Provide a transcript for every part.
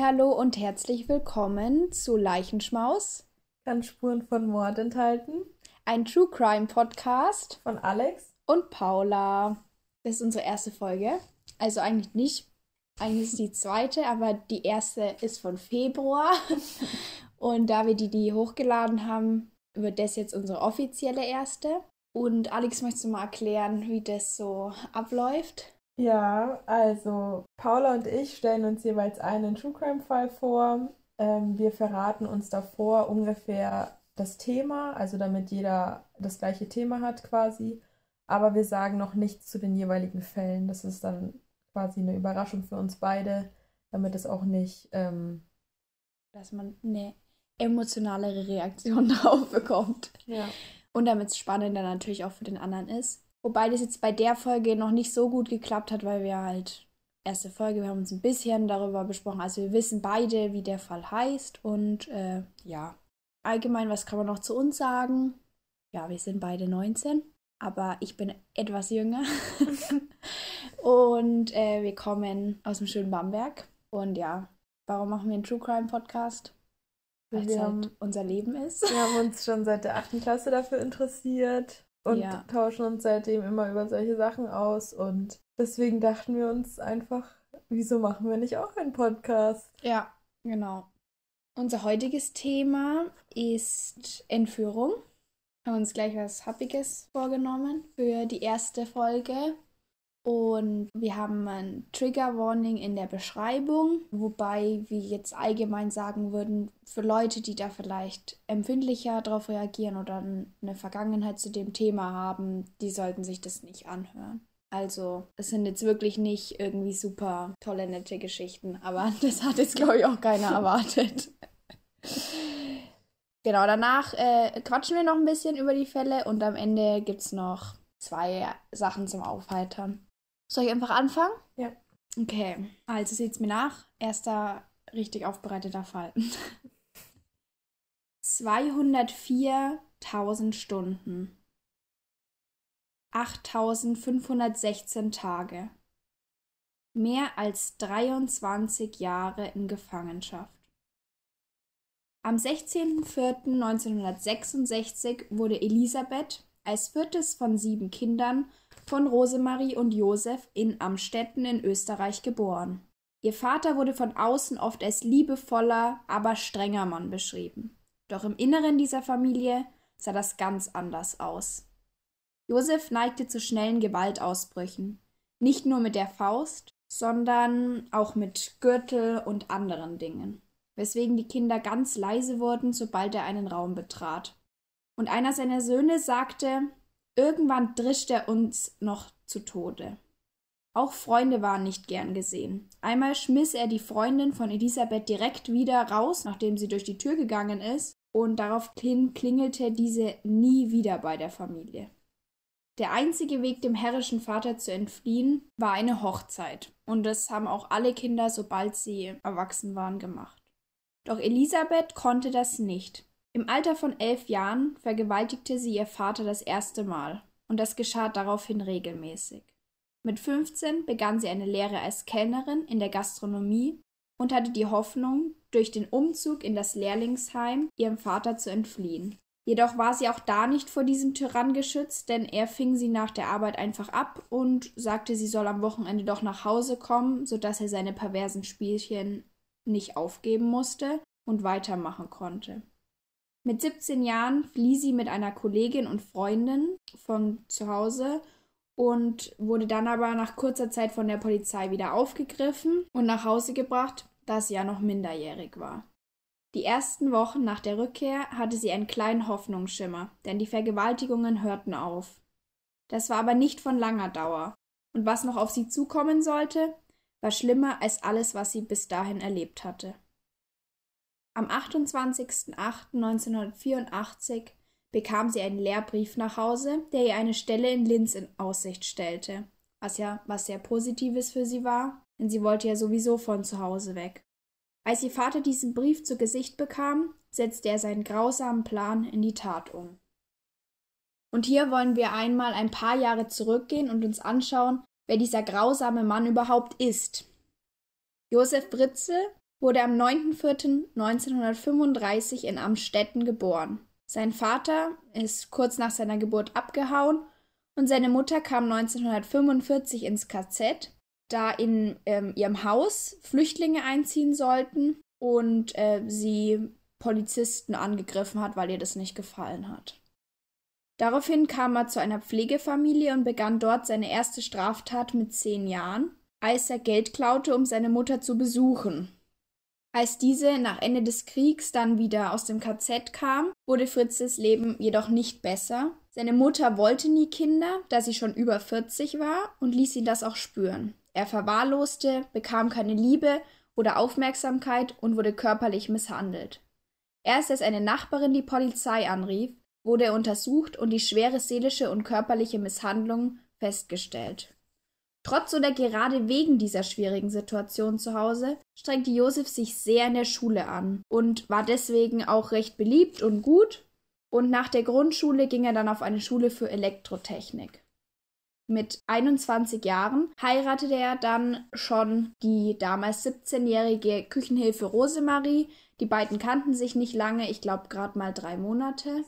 Hallo und herzlich willkommen zu Leichenschmaus. Kann Spuren von Mord enthalten. Ein True Crime Podcast von Alex und Paula. Das ist unsere erste Folge. Also eigentlich nicht. Eigentlich ist die zweite, aber die erste ist von Februar. und da wir die, die hochgeladen haben, wird das jetzt unsere offizielle erste. Und Alex, möchtest du mal erklären, wie das so abläuft? Ja, also Paula und ich stellen uns jeweils einen True Crime Fall vor. Ähm, wir verraten uns davor ungefähr das Thema, also damit jeder das gleiche Thema hat quasi. Aber wir sagen noch nichts zu den jeweiligen Fällen. Das ist dann quasi eine Überraschung für uns beide, damit es auch nicht. Ähm, Dass man eine emotionalere Reaktion drauf bekommt. Ja. Und damit es spannender natürlich auch für den anderen ist. Wobei das jetzt bei der Folge noch nicht so gut geklappt hat, weil wir halt erste Folge, wir haben uns ein bisschen darüber besprochen. Also wir wissen beide, wie der Fall heißt. Und äh, ja, allgemein, was kann man noch zu uns sagen? Ja, wir sind beide 19, aber ich bin etwas jünger. und äh, wir kommen aus dem schönen Bamberg. Und ja, warum machen wir einen True Crime Podcast? Weil es halt unser Leben ist. Wir haben uns schon seit der 8. Klasse dafür interessiert und ja. tauschen uns seitdem immer über solche Sachen aus. Und deswegen dachten wir uns einfach, wieso machen wir nicht auch einen Podcast? Ja, genau. Unser heutiges Thema ist Entführung. Haben uns gleich was Happiges vorgenommen für die erste Folge. Und wir haben ein Trigger Warning in der Beschreibung, wobei wir jetzt allgemein sagen würden, für Leute, die da vielleicht empfindlicher darauf reagieren oder eine Vergangenheit zu dem Thema haben, die sollten sich das nicht anhören. Also, es sind jetzt wirklich nicht irgendwie super tolle, nette Geschichten, aber das hat jetzt, glaube ich, auch keiner erwartet. genau, danach äh, quatschen wir noch ein bisschen über die Fälle und am Ende gibt es noch zwei Sachen zum Aufheitern. Soll ich einfach anfangen? Ja. Okay, also seht's mir nach. Erster richtig aufbereiteter Fall. 204.000 Stunden. 8.516 Tage. Mehr als 23 Jahre in Gefangenschaft. Am 16.04.1966 wurde Elisabeth als viertes von sieben Kindern von Rosemarie und Josef in Amstetten in Österreich geboren. Ihr Vater wurde von außen oft als liebevoller, aber strenger Mann beschrieben. Doch im Inneren dieser Familie sah das ganz anders aus. Josef neigte zu schnellen Gewaltausbrüchen, nicht nur mit der Faust, sondern auch mit Gürtel und anderen Dingen, weswegen die Kinder ganz leise wurden, sobald er einen Raum betrat. Und einer seiner Söhne sagte, Irgendwann drischt er uns noch zu Tode. Auch Freunde waren nicht gern gesehen. Einmal schmiss er die Freundin von Elisabeth direkt wieder raus, nachdem sie durch die Tür gegangen ist, und daraufhin klingelte diese nie wieder bei der Familie. Der einzige Weg, dem herrischen Vater zu entfliehen, war eine Hochzeit, und das haben auch alle Kinder, sobald sie erwachsen waren, gemacht. Doch Elisabeth konnte das nicht. Im Alter von elf Jahren vergewaltigte sie ihr Vater das erste Mal, und das geschah daraufhin regelmäßig. Mit 15 begann sie eine Lehre als Kellnerin in der Gastronomie und hatte die Hoffnung, durch den Umzug in das Lehrlingsheim ihrem Vater zu entfliehen. Jedoch war sie auch da nicht vor diesem Tyrann geschützt, denn er fing sie nach der Arbeit einfach ab und sagte, sie soll am Wochenende doch nach Hause kommen, so dass er seine perversen Spielchen nicht aufgeben musste und weitermachen konnte. Mit 17 Jahren flieh sie mit einer Kollegin und Freundin von zu Hause und wurde dann aber nach kurzer Zeit von der Polizei wieder aufgegriffen und nach Hause gebracht, da sie ja noch minderjährig war. Die ersten Wochen nach der Rückkehr hatte sie einen kleinen Hoffnungsschimmer, denn die Vergewaltigungen hörten auf. Das war aber nicht von langer Dauer, und was noch auf sie zukommen sollte, war schlimmer als alles, was sie bis dahin erlebt hatte. Am 28.08.1984 bekam sie einen Lehrbrief nach Hause, der ihr eine Stelle in Linz in Aussicht stellte, was ja was sehr Positives für sie war, denn sie wollte ja sowieso von zu Hause weg. Als ihr Vater diesen Brief zu Gesicht bekam, setzte er seinen grausamen Plan in die Tat um. Und hier wollen wir einmal ein paar Jahre zurückgehen und uns anschauen, wer dieser grausame Mann überhaupt ist. Josef Britze wurde am 9.4.1935 in Amstetten geboren. Sein Vater ist kurz nach seiner Geburt abgehauen und seine Mutter kam 1945 ins KZ, da in ähm, ihrem Haus Flüchtlinge einziehen sollten und äh, sie Polizisten angegriffen hat, weil ihr das nicht gefallen hat. Daraufhin kam er zu einer Pflegefamilie und begann dort seine erste Straftat mit zehn Jahren, als er Geld klaute, um seine Mutter zu besuchen. Als diese nach Ende des Kriegs dann wieder aus dem KZ kam, wurde Fritzes Leben jedoch nicht besser. Seine Mutter wollte nie Kinder, da sie schon über 40 war und ließ ihn das auch spüren. Er verwahrloste, bekam keine Liebe oder Aufmerksamkeit und wurde körperlich misshandelt. Erst als eine Nachbarin die Polizei anrief, wurde er untersucht und die schwere seelische und körperliche Misshandlung festgestellt. Trotz oder gerade wegen dieser schwierigen Situation zu Hause strengte Josef sich sehr in der Schule an und war deswegen auch recht beliebt und gut. Und nach der Grundschule ging er dann auf eine Schule für Elektrotechnik. Mit 21 Jahren heiratete er dann schon die damals 17-jährige Küchenhilfe Rosemarie. Die beiden kannten sich nicht lange, ich glaube gerade mal drei Monate.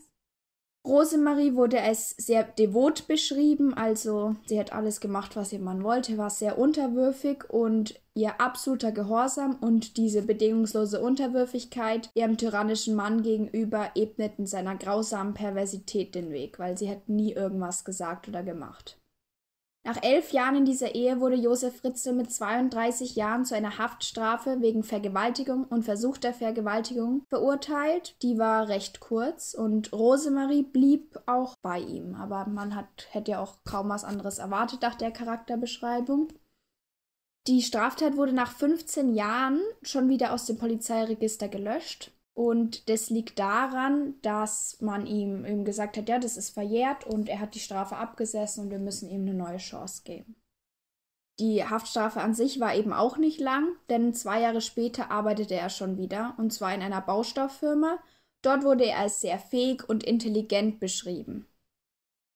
Rosemarie wurde als sehr devot beschrieben, also sie hat alles gemacht, was ihr Mann wollte, war sehr unterwürfig und ihr absoluter Gehorsam und diese bedingungslose Unterwürfigkeit ihrem tyrannischen Mann gegenüber ebneten seiner grausamen Perversität den Weg, weil sie hat nie irgendwas gesagt oder gemacht. Nach elf Jahren in dieser Ehe wurde Josef Fritzl mit 32 Jahren zu einer Haftstrafe wegen Vergewaltigung und versuchter Vergewaltigung verurteilt. Die war recht kurz und Rosemarie blieb auch bei ihm. Aber man hat, hätte ja auch kaum was anderes erwartet nach der Charakterbeschreibung. Die Straftat wurde nach 15 Jahren schon wieder aus dem Polizeiregister gelöscht. Und das liegt daran, dass man ihm, ihm gesagt hat, ja, das ist verjährt und er hat die Strafe abgesessen und wir müssen ihm eine neue Chance geben. Die Haftstrafe an sich war eben auch nicht lang, denn zwei Jahre später arbeitete er schon wieder, und zwar in einer Baustofffirma. Dort wurde er als sehr fähig und intelligent beschrieben.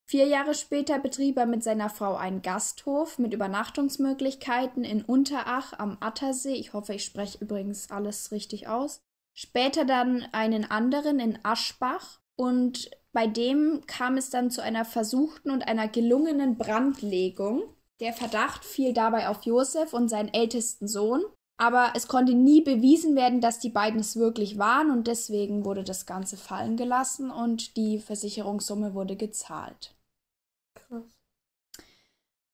Vier Jahre später betrieb er mit seiner Frau einen Gasthof mit Übernachtungsmöglichkeiten in Unterach am Attersee. Ich hoffe, ich spreche übrigens alles richtig aus später dann einen anderen in Aschbach und bei dem kam es dann zu einer versuchten und einer gelungenen Brandlegung. Der Verdacht fiel dabei auf Josef und seinen ältesten Sohn, aber es konnte nie bewiesen werden, dass die beiden es wirklich waren und deswegen wurde das Ganze fallen gelassen und die Versicherungssumme wurde gezahlt. Krass.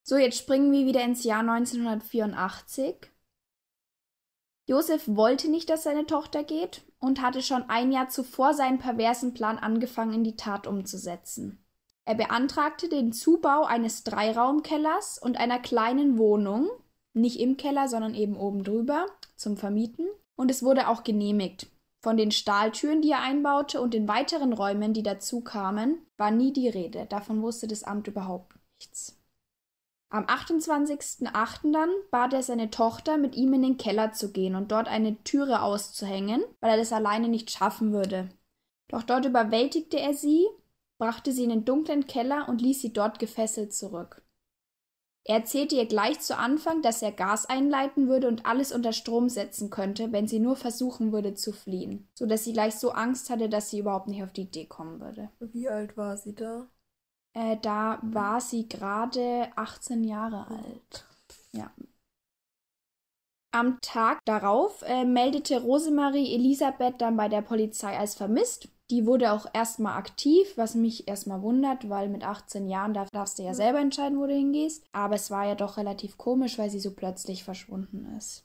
So, jetzt springen wir wieder ins Jahr 1984. Josef wollte nicht, dass seine Tochter geht und hatte schon ein Jahr zuvor seinen perversen Plan angefangen, in die Tat umzusetzen. Er beantragte den Zubau eines Dreiraumkellers und einer kleinen Wohnung, nicht im Keller, sondern eben oben drüber, zum Vermieten, und es wurde auch genehmigt. Von den Stahltüren, die er einbaute, und den weiteren Räumen, die dazu kamen, war nie die Rede. Davon wusste das Amt überhaupt nichts. Am 28.08. dann bat er seine Tochter, mit ihm in den Keller zu gehen und dort eine Türe auszuhängen, weil er das alleine nicht schaffen würde. Doch dort überwältigte er sie, brachte sie in den dunklen Keller und ließ sie dort gefesselt zurück. Er erzählte ihr gleich zu Anfang, dass er Gas einleiten würde und alles unter Strom setzen könnte, wenn sie nur versuchen würde zu fliehen, so dass sie gleich so Angst hatte, dass sie überhaupt nicht auf die Idee kommen würde. Wie alt war sie da? Äh, da war sie gerade 18 Jahre alt. Ja. Am Tag darauf äh, meldete Rosemarie Elisabeth dann bei der Polizei als vermisst. Die wurde auch erstmal aktiv, was mich erstmal wundert, weil mit 18 Jahren darf, darfst du ja selber entscheiden, wo du hingehst. Aber es war ja doch relativ komisch, weil sie so plötzlich verschwunden ist.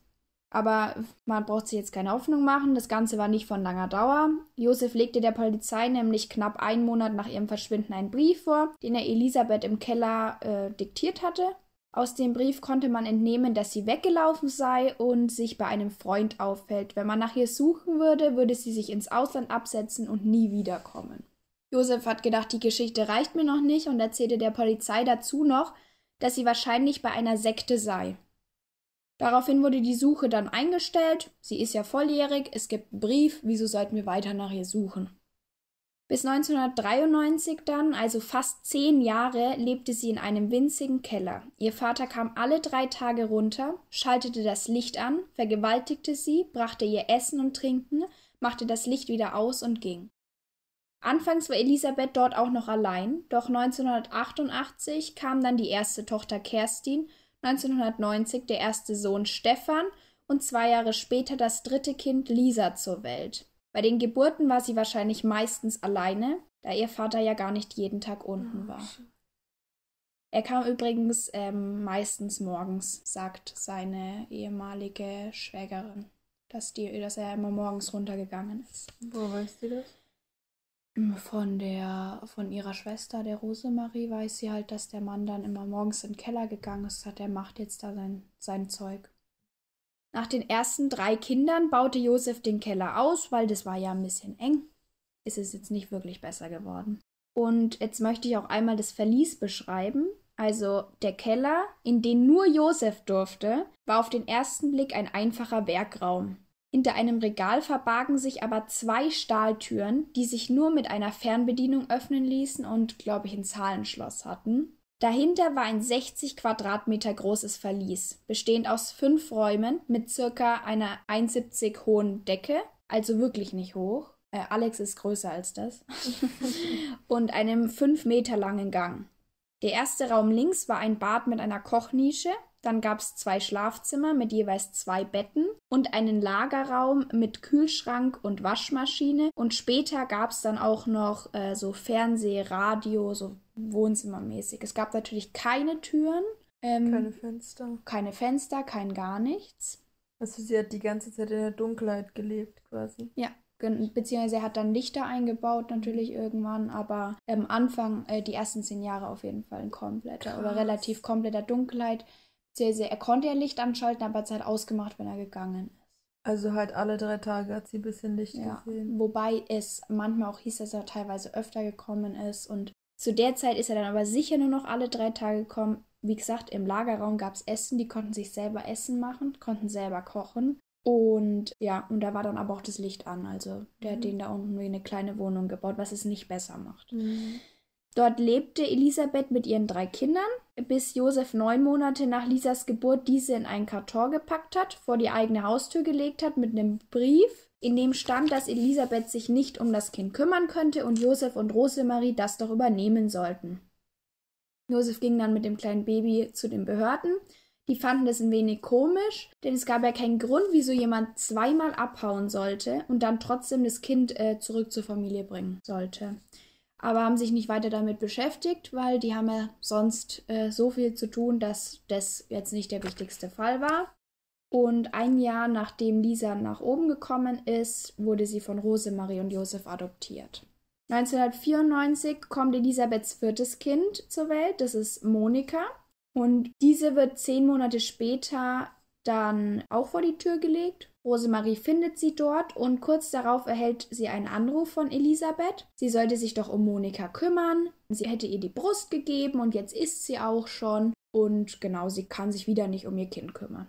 Aber man braucht sich jetzt keine Hoffnung machen, das Ganze war nicht von langer Dauer. Josef legte der Polizei nämlich knapp einen Monat nach ihrem Verschwinden einen Brief vor, den er Elisabeth im Keller äh, diktiert hatte. Aus dem Brief konnte man entnehmen, dass sie weggelaufen sei und sich bei einem Freund auffällt. Wenn man nach ihr suchen würde, würde sie sich ins Ausland absetzen und nie wiederkommen. Josef hat gedacht, die Geschichte reicht mir noch nicht und erzählte der Polizei dazu noch, dass sie wahrscheinlich bei einer Sekte sei. Daraufhin wurde die Suche dann eingestellt. Sie ist ja volljährig, es gibt einen Brief, wieso sollten wir weiter nach ihr suchen? Bis 1993 dann, also fast zehn Jahre, lebte sie in einem winzigen Keller. Ihr Vater kam alle drei Tage runter, schaltete das Licht an, vergewaltigte sie, brachte ihr Essen und Trinken, machte das Licht wieder aus und ging. Anfangs war Elisabeth dort auch noch allein, doch 1988 kam dann die erste Tochter Kerstin, 1990 der erste Sohn Stefan und zwei Jahre später das dritte Kind Lisa zur Welt. Bei den Geburten war sie wahrscheinlich meistens alleine, da ihr Vater ja gar nicht jeden Tag unten war. Er kam übrigens ähm, meistens morgens, sagt seine ehemalige Schwägerin, dass, die, dass er immer morgens runtergegangen ist. Wo weißt du das? Von der, von ihrer Schwester, der Rosemarie, weiß sie halt, dass der Mann dann immer morgens in den Keller gegangen ist, hat er macht jetzt da sein, sein Zeug. Nach den ersten drei Kindern baute Josef den Keller aus, weil das war ja ein bisschen eng. Ist es jetzt nicht wirklich besser geworden. Und jetzt möchte ich auch einmal das Verlies beschreiben. Also der Keller, in den nur Josef durfte, war auf den ersten Blick ein einfacher Werkraum. Hinter einem Regal verbargen sich aber zwei Stahltüren, die sich nur mit einer Fernbedienung öffnen ließen und, glaube ich, ein Zahlenschloss hatten. Dahinter war ein 60 Quadratmeter großes Verlies, bestehend aus fünf Räumen mit circa einer 1,70 hohen Decke, also wirklich nicht hoch. Äh, Alex ist größer als das. und einem fünf Meter langen Gang. Der erste Raum links war ein Bad mit einer Kochnische, dann gab es zwei Schlafzimmer mit jeweils zwei Betten und einen Lagerraum mit Kühlschrank und Waschmaschine. Und später gab es dann auch noch äh, so Fernseh, Radio, so Wohnzimmermäßig. Es gab natürlich keine Türen. Ähm, keine Fenster. Keine Fenster, kein gar nichts. Also sie hat die ganze Zeit in der Dunkelheit gelebt quasi. Ja, beziehungsweise er hat dann Lichter eingebaut natürlich irgendwann, aber am Anfang, äh, die ersten zehn Jahre auf jeden Fall ein kompletter Krass. oder relativ kompletter Dunkelheit. Beziehungsweise er konnte ja Licht anschalten, aber es hat ausgemacht, wenn er gegangen ist. Also halt alle drei Tage hat sie ein bisschen Licht ja, gesehen. Wobei es manchmal auch hieß, dass er teilweise öfter gekommen ist und zu der Zeit ist er dann aber sicher nur noch alle drei Tage gekommen. Wie gesagt, im Lagerraum gab es Essen, die konnten sich selber Essen machen, konnten selber kochen. Und ja, und da war dann aber auch das Licht an. Also der mhm. hat den da unten wie eine kleine Wohnung gebaut, was es nicht besser macht. Mhm. Dort lebte Elisabeth mit ihren drei Kindern, bis Josef neun Monate nach Lisas Geburt diese in einen Karton gepackt hat, vor die eigene Haustür gelegt hat mit einem Brief in dem stand, dass Elisabeth sich nicht um das Kind kümmern könnte und Josef und Rosemarie das doch übernehmen sollten. Josef ging dann mit dem kleinen Baby zu den Behörden. Die fanden das ein wenig komisch, denn es gab ja keinen Grund, wieso jemand zweimal abhauen sollte und dann trotzdem das Kind äh, zurück zur Familie bringen sollte. Aber haben sich nicht weiter damit beschäftigt, weil die haben ja sonst äh, so viel zu tun, dass das jetzt nicht der wichtigste Fall war. Und ein Jahr nachdem Lisa nach oben gekommen ist, wurde sie von Rosemarie und Josef adoptiert. 1994 kommt Elisabeths viertes Kind zur Welt, das ist Monika. Und diese wird zehn Monate später dann auch vor die Tür gelegt. Rosemarie findet sie dort und kurz darauf erhält sie einen Anruf von Elisabeth. Sie sollte sich doch um Monika kümmern. Sie hätte ihr die Brust gegeben und jetzt ist sie auch schon. Und genau, sie kann sich wieder nicht um ihr Kind kümmern.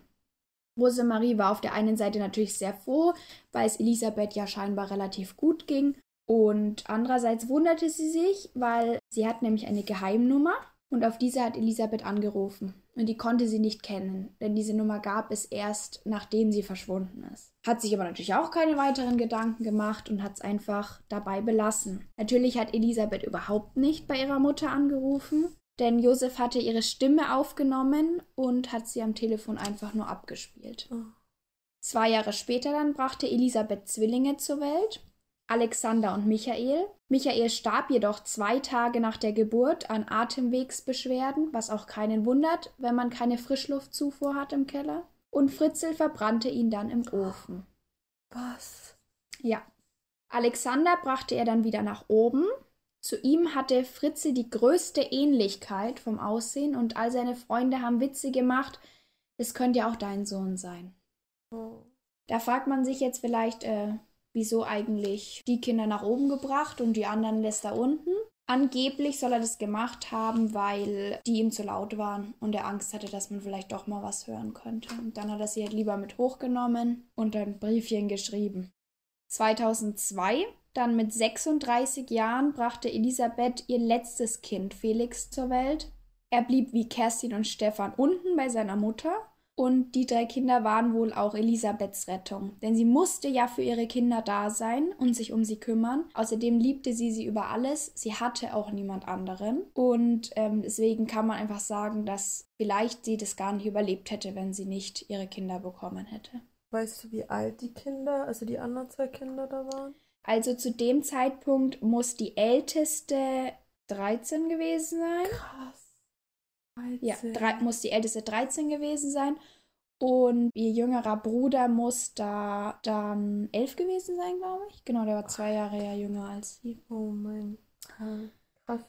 Rosemarie war auf der einen Seite natürlich sehr froh, weil es Elisabeth ja scheinbar relativ gut ging. Und andererseits wunderte sie sich, weil sie hat nämlich eine Geheimnummer und auf diese hat Elisabeth angerufen. Und die konnte sie nicht kennen, denn diese Nummer gab es erst, nachdem sie verschwunden ist. Hat sich aber natürlich auch keine weiteren Gedanken gemacht und hat es einfach dabei belassen. Natürlich hat Elisabeth überhaupt nicht bei ihrer Mutter angerufen, denn Josef hatte ihre Stimme aufgenommen und hat sie am Telefon einfach nur abgespielt. Oh. Zwei Jahre später dann brachte Elisabeth Zwillinge zur Welt, Alexander und Michael. Michael starb jedoch zwei Tage nach der Geburt an Atemwegsbeschwerden, was auch keinen wundert, wenn man keine Frischluftzufuhr hat im Keller. Und Fritzel verbrannte ihn dann im Ofen. Was? Ja. Alexander brachte er dann wieder nach oben, zu ihm hatte Fritze die größte Ähnlichkeit vom Aussehen und all seine Freunde haben Witze gemacht, es könnte ja auch dein Sohn sein. Oh. Da fragt man sich jetzt vielleicht, äh, wieso eigentlich die Kinder nach oben gebracht und die anderen lässt er unten. Angeblich soll er das gemacht haben, weil die ihm zu laut waren und er Angst hatte, dass man vielleicht doch mal was hören könnte. Und dann hat er sie halt lieber mit hochgenommen und ein Briefchen geschrieben. 2002, dann mit 36 Jahren, brachte Elisabeth ihr letztes Kind Felix zur Welt. Er blieb wie Kerstin und Stefan unten bei seiner Mutter und die drei Kinder waren wohl auch Elisabeths Rettung, denn sie musste ja für ihre Kinder da sein und sich um sie kümmern. Außerdem liebte sie sie über alles. Sie hatte auch niemand anderen. Und ähm, deswegen kann man einfach sagen, dass vielleicht sie das gar nicht überlebt hätte, wenn sie nicht ihre Kinder bekommen hätte. Weißt du, wie alt die Kinder, also die anderen zwei Kinder da waren? Also zu dem Zeitpunkt muss die älteste 13 gewesen sein. Krass. 13. Ja, drei, muss die älteste 13 gewesen sein. Und ihr jüngerer Bruder muss da dann 11 gewesen sein, glaube ich. Genau, der war zwei Jahre ja jünger als sie. Oh mein Gott. Krass.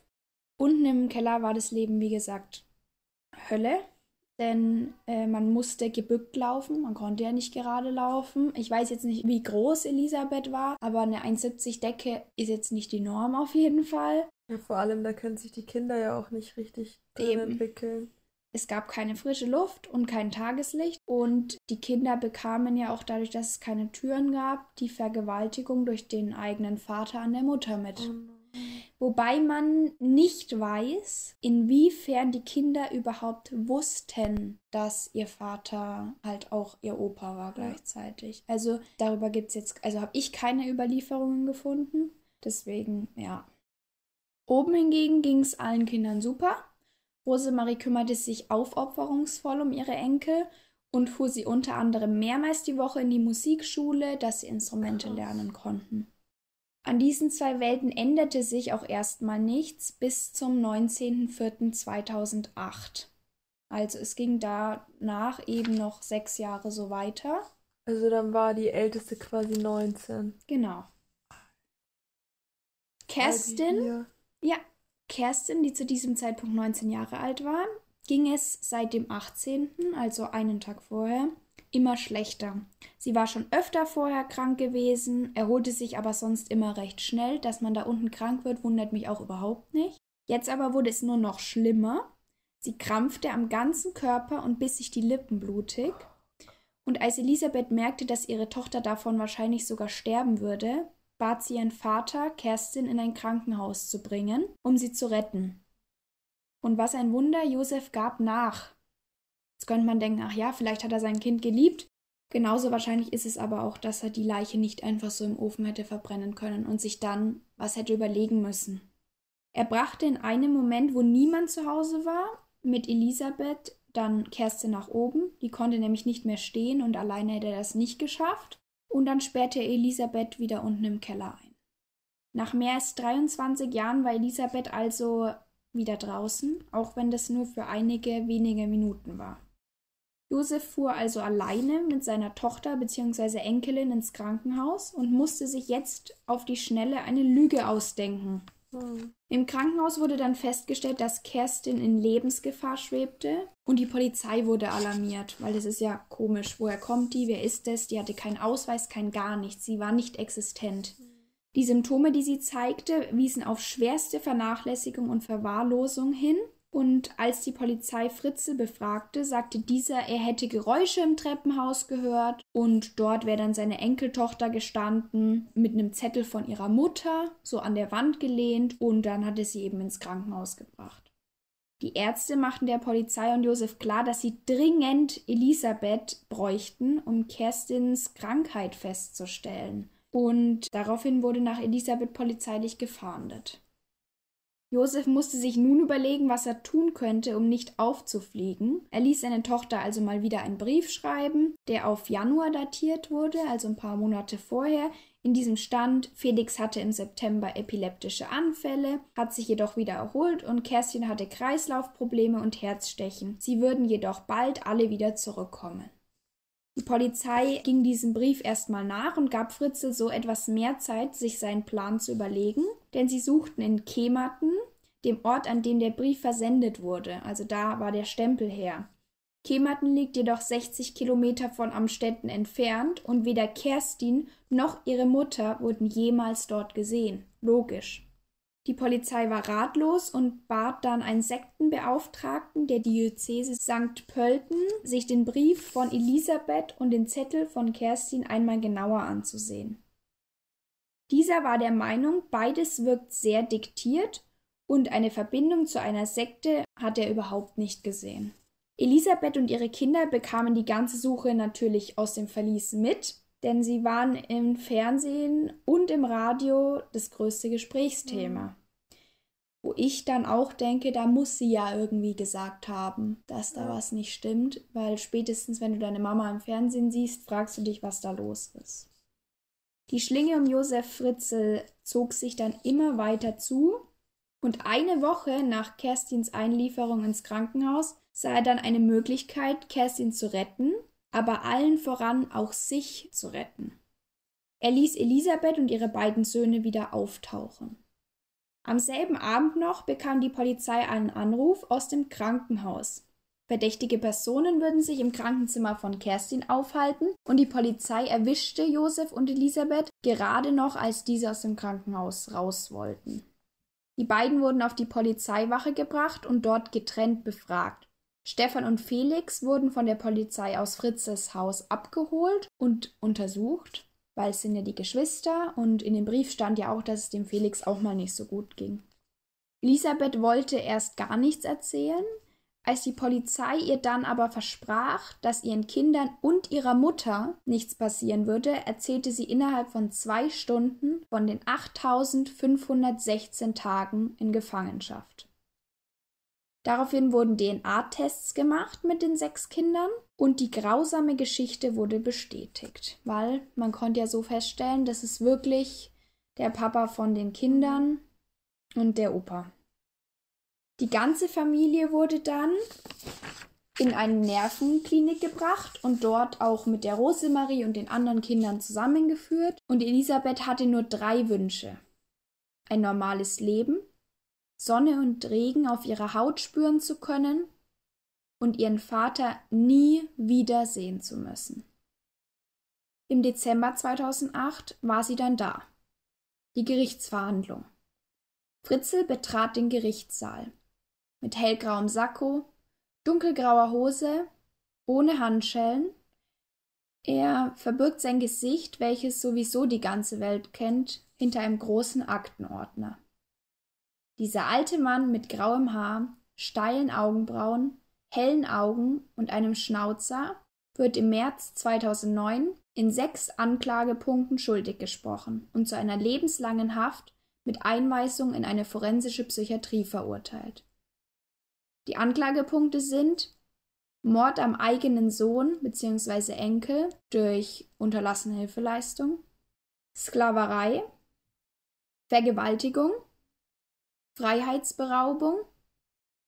Unten im Keller war das Leben, wie gesagt, Hölle. Denn äh, man musste gebückt laufen, man konnte ja nicht gerade laufen. Ich weiß jetzt nicht, wie groß Elisabeth war, aber eine 1,70 Decke ist jetzt nicht die Norm auf jeden Fall. Ja, vor allem, da können sich die Kinder ja auch nicht richtig entwickeln. Es gab keine frische Luft und kein Tageslicht und die Kinder bekamen ja auch dadurch, dass es keine Türen gab, die Vergewaltigung durch den eigenen Vater an der Mutter mit. Oh Wobei man nicht weiß, inwiefern die Kinder überhaupt wussten, dass ihr Vater halt auch ihr Opa war gleichzeitig. Also darüber gibt es jetzt, also habe ich keine Überlieferungen gefunden. Deswegen, ja. Oben hingegen ging es allen Kindern super. Rosemarie kümmerte sich aufopferungsvoll um ihre Enkel und fuhr sie unter anderem mehrmals die Woche in die Musikschule, dass sie Instrumente lernen konnten. An diesen zwei Welten änderte sich auch erstmal nichts bis zum 19.04.2008. Also es ging danach eben noch sechs Jahre so weiter. Also dann war die älteste quasi 19. Genau. Kerstin ja, Kerstin, die zu diesem Zeitpunkt 19 Jahre alt war, ging es seit dem 18., also einen Tag vorher, immer schlechter. Sie war schon öfter vorher krank gewesen, erholte sich aber sonst immer recht schnell. Dass man da unten krank wird, wundert mich auch überhaupt nicht. Jetzt aber wurde es nur noch schlimmer. Sie krampfte am ganzen Körper und biss sich die Lippen blutig. Und als Elisabeth merkte, dass ihre Tochter davon wahrscheinlich sogar sterben würde, bat sie ihren Vater, Kerstin in ein Krankenhaus zu bringen, um sie zu retten. Und was ein Wunder, Josef gab nach. Jetzt könnte man denken, ach ja, vielleicht hat er sein Kind geliebt. Genauso wahrscheinlich ist es aber auch, dass er die Leiche nicht einfach so im Ofen hätte verbrennen können und sich dann was hätte überlegen müssen. Er brachte in einem Moment, wo niemand zu Hause war, mit Elisabeth dann Kerstin nach oben. Die konnte nämlich nicht mehr stehen und alleine hätte er das nicht geschafft und dann sperrte Elisabeth wieder unten im Keller ein. Nach mehr als 23 Jahren war Elisabeth also wieder draußen, auch wenn das nur für einige wenige Minuten war. Josef fuhr also alleine mit seiner Tochter bzw. Enkelin ins Krankenhaus und musste sich jetzt auf die Schnelle eine Lüge ausdenken. Hm. Im Krankenhaus wurde dann festgestellt, dass Kerstin in Lebensgefahr schwebte und die Polizei wurde alarmiert, weil das ist ja komisch. Woher kommt die? Wer ist das? Die hatte keinen Ausweis, kein gar nichts. Sie war nicht existent. Die Symptome, die sie zeigte, wiesen auf schwerste Vernachlässigung und Verwahrlosung hin und als die Polizei Fritze befragte, sagte dieser, er hätte Geräusche im Treppenhaus gehört und dort wäre dann seine Enkeltochter gestanden mit einem Zettel von ihrer Mutter, so an der Wand gelehnt und dann hatte sie eben ins Krankenhaus gebracht. Die Ärzte machten der Polizei und Josef klar, dass sie dringend Elisabeth bräuchten, um Kerstins Krankheit festzustellen. Und daraufhin wurde nach Elisabeth polizeilich gefahndet. Josef musste sich nun überlegen, was er tun könnte, um nicht aufzufliegen. Er ließ seine Tochter also mal wieder einen Brief schreiben, der auf Januar datiert wurde, also ein paar Monate vorher. In diesem stand, Felix hatte im September epileptische Anfälle, hat sich jedoch wieder erholt und Kerstin hatte Kreislaufprobleme und Herzstechen. Sie würden jedoch bald alle wieder zurückkommen. Die Polizei ging diesem Brief erstmal nach und gab Fritzl so etwas mehr Zeit, sich seinen Plan zu überlegen, denn sie suchten in Kematen, dem Ort, an dem der Brief versendet wurde, also da war der Stempel her. Kematen liegt jedoch 60 Kilometer von Amstetten entfernt und weder Kerstin noch ihre Mutter wurden jemals dort gesehen. Logisch. Die Polizei war ratlos und bat dann einen Sektenbeauftragten der Diözese St. Pölten, sich den Brief von Elisabeth und den Zettel von Kerstin einmal genauer anzusehen. Dieser war der Meinung, beides wirkt sehr diktiert und eine Verbindung zu einer Sekte hat er überhaupt nicht gesehen. Elisabeth und ihre Kinder bekamen die ganze Suche natürlich aus dem Verlies mit, denn sie waren im Fernsehen und im Radio das größte Gesprächsthema. Mhm. Wo ich dann auch denke, da muss sie ja irgendwie gesagt haben, dass da ja. was nicht stimmt, weil spätestens, wenn du deine Mama im Fernsehen siehst, fragst du dich, was da los ist. Die Schlinge um Josef Fritzl zog sich dann immer weiter zu und eine Woche nach Kerstins Einlieferung ins Krankenhaus sah er dann eine Möglichkeit, Kerstin zu retten, aber allen voran auch sich zu retten. Er ließ Elisabeth und ihre beiden Söhne wieder auftauchen. Am selben Abend noch bekam die Polizei einen Anruf aus dem Krankenhaus. Verdächtige Personen würden sich im Krankenzimmer von Kerstin aufhalten und die Polizei erwischte Josef und Elisabeth gerade noch, als diese aus dem Krankenhaus raus wollten. Die beiden wurden auf die Polizeiwache gebracht und dort getrennt befragt. Stefan und Felix wurden von der Polizei aus Fritzes Haus abgeholt und untersucht, weil es sind ja die Geschwister und in dem Brief stand ja auch, dass es dem Felix auch mal nicht so gut ging. Elisabeth wollte erst gar nichts erzählen, als die Polizei ihr dann aber versprach, dass ihren Kindern und ihrer Mutter nichts passieren würde, erzählte sie innerhalb von zwei Stunden von den 8516 Tagen in Gefangenschaft. Daraufhin wurden DNA-Tests gemacht mit den sechs Kindern und die grausame Geschichte wurde bestätigt, weil man konnte ja so feststellen, dass es wirklich der Papa von den Kindern und der Opa. Die ganze Familie wurde dann in eine Nervenklinik gebracht und dort auch mit der Rosemarie und den anderen Kindern zusammengeführt. Und Elisabeth hatte nur drei Wünsche. Ein normales Leben, Sonne und Regen auf ihrer Haut spüren zu können und ihren Vater nie wieder sehen zu müssen. Im Dezember 2008 war sie dann da. Die Gerichtsverhandlung. Fritzel betrat den Gerichtssaal. Mit hellgrauem Sakko, dunkelgrauer Hose, ohne Handschellen. Er verbirgt sein Gesicht, welches sowieso die ganze Welt kennt, hinter einem großen Aktenordner. Dieser alte Mann mit grauem Haar, steilen Augenbrauen, hellen Augen und einem Schnauzer wird im März 2009 in sechs Anklagepunkten schuldig gesprochen und zu einer lebenslangen Haft mit Einweisung in eine forensische Psychiatrie verurteilt. Die Anklagepunkte sind Mord am eigenen Sohn bzw. Enkel durch unterlassene Hilfeleistung, Sklaverei, Vergewaltigung, Freiheitsberaubung,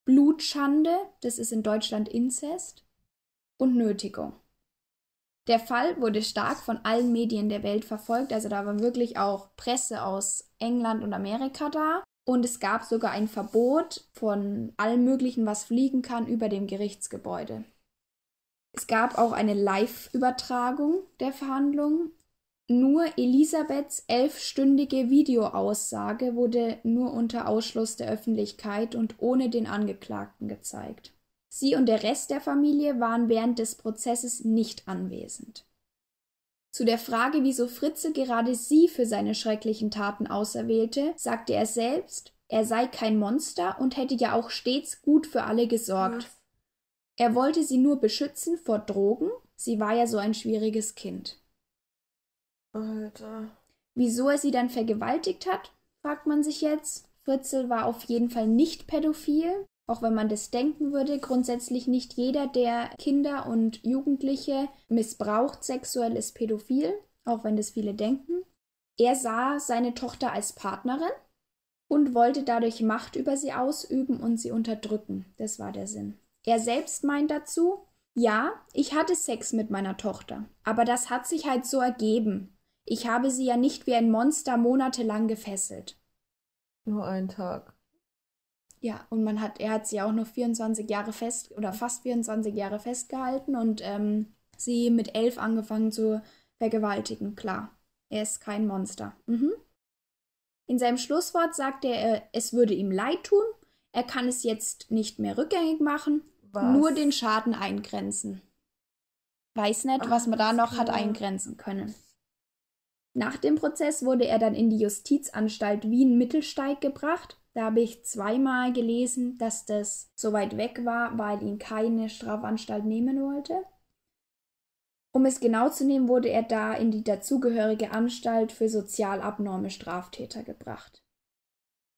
Blutschande, das ist in Deutschland Inzest, und Nötigung. Der Fall wurde stark von allen Medien der Welt verfolgt, also da war wirklich auch Presse aus England und Amerika da. Und es gab sogar ein Verbot von allem Möglichen, was fliegen kann, über dem Gerichtsgebäude. Es gab auch eine Live-Übertragung der Verhandlungen nur Elisabeths elfstündige Videoaussage wurde nur unter Ausschluss der Öffentlichkeit und ohne den Angeklagten gezeigt. Sie und der Rest der Familie waren während des Prozesses nicht anwesend. Zu der Frage, wieso Fritze gerade sie für seine schrecklichen Taten auserwählte, sagte er selbst, er sei kein Monster und hätte ja auch stets gut für alle gesorgt. Er wollte sie nur beschützen vor Drogen, sie war ja so ein schwieriges Kind. Alter. Wieso er sie dann vergewaltigt hat, fragt man sich jetzt. Fritzel war auf jeden Fall nicht pädophil, auch wenn man das denken würde. Grundsätzlich nicht jeder, der Kinder und Jugendliche missbraucht sexuell, ist pädophil, auch wenn das viele denken. Er sah seine Tochter als Partnerin und wollte dadurch Macht über sie ausüben und sie unterdrücken. Das war der Sinn. Er selbst meint dazu, ja, ich hatte Sex mit meiner Tochter, aber das hat sich halt so ergeben. Ich habe sie ja nicht wie ein Monster monatelang gefesselt. Nur einen Tag. Ja, und man hat, er hat sie auch noch 24 Jahre fest oder fast 24 Jahre festgehalten und ähm, sie mit elf angefangen zu vergewaltigen. Klar, er ist kein Monster. Mhm. In seinem Schlusswort sagt er, es würde ihm leid tun, er kann es jetzt nicht mehr rückgängig machen, was? nur den Schaden eingrenzen. Weiß nicht, Ach, was man da noch hat eingrenzen können. Nach dem Prozess wurde er dann in die Justizanstalt Wien-Mittelsteig gebracht. Da habe ich zweimal gelesen, dass das so weit weg war, weil ihn keine Strafanstalt nehmen wollte. Um es genau zu nehmen, wurde er da in die dazugehörige Anstalt für sozial abnorme Straftäter gebracht.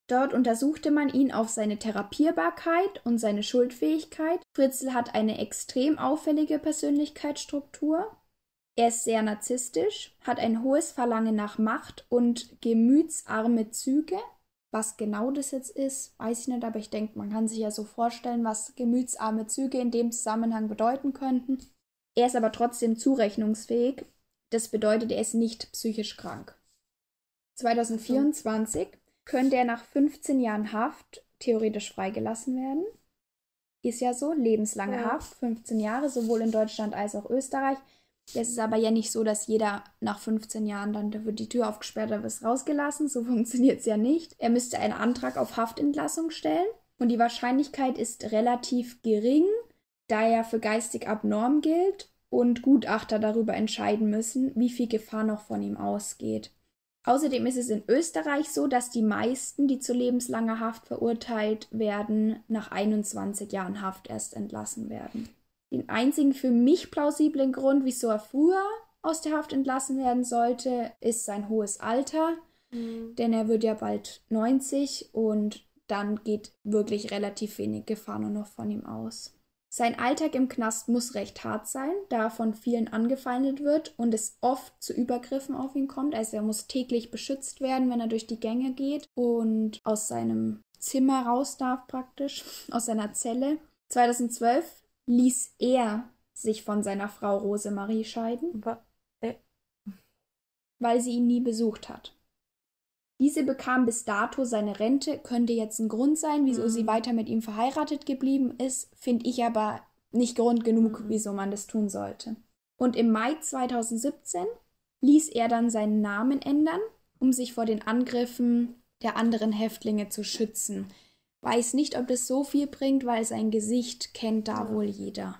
Dort untersuchte man ihn auf seine Therapierbarkeit und seine Schuldfähigkeit. Fritzl hat eine extrem auffällige Persönlichkeitsstruktur. Er ist sehr narzisstisch, hat ein hohes Verlangen nach Macht und gemütsarme Züge. Was genau das jetzt ist, weiß ich nicht, aber ich denke, man kann sich ja so vorstellen, was gemütsarme Züge in dem Zusammenhang bedeuten könnten. Er ist aber trotzdem zurechnungsfähig. Das bedeutet, er ist nicht psychisch krank. 2024 könnte er nach 15 Jahren Haft theoretisch freigelassen werden. Ist ja so, lebenslange ja. Haft, 15 Jahre, sowohl in Deutschland als auch Österreich. Es ist aber ja nicht so, dass jeder nach 15 Jahren dann, da wird die Tür aufgesperrt, da wird rausgelassen. So funktioniert es ja nicht. Er müsste einen Antrag auf Haftentlassung stellen und die Wahrscheinlichkeit ist relativ gering, da er für geistig abnorm gilt und Gutachter darüber entscheiden müssen, wie viel Gefahr noch von ihm ausgeht. Außerdem ist es in Österreich so, dass die meisten, die zu lebenslanger Haft verurteilt werden, nach 21 Jahren Haft erst entlassen werden. Den einzigen für mich plausiblen Grund, wieso er früher aus der Haft entlassen werden sollte, ist sein hohes Alter. Mhm. Denn er wird ja bald 90 und dann geht wirklich relativ wenig Gefahr nur noch von ihm aus. Sein Alltag im Knast muss recht hart sein, da er von vielen angefeindet wird und es oft zu Übergriffen auf ihn kommt. Also er muss täglich beschützt werden, wenn er durch die Gänge geht und aus seinem Zimmer raus darf praktisch, aus seiner Zelle. 2012 ließ er sich von seiner Frau Rosemarie scheiden, äh. weil sie ihn nie besucht hat. Diese bekam bis dato seine Rente, könnte jetzt ein Grund sein, wieso mhm. sie weiter mit ihm verheiratet geblieben ist, finde ich aber nicht Grund genug, mhm. wieso man das tun sollte. Und im Mai 2017 ließ er dann seinen Namen ändern, um sich vor den Angriffen der anderen Häftlinge zu schützen. Weiß nicht, ob das so viel bringt, weil sein Gesicht kennt da ja. wohl jeder.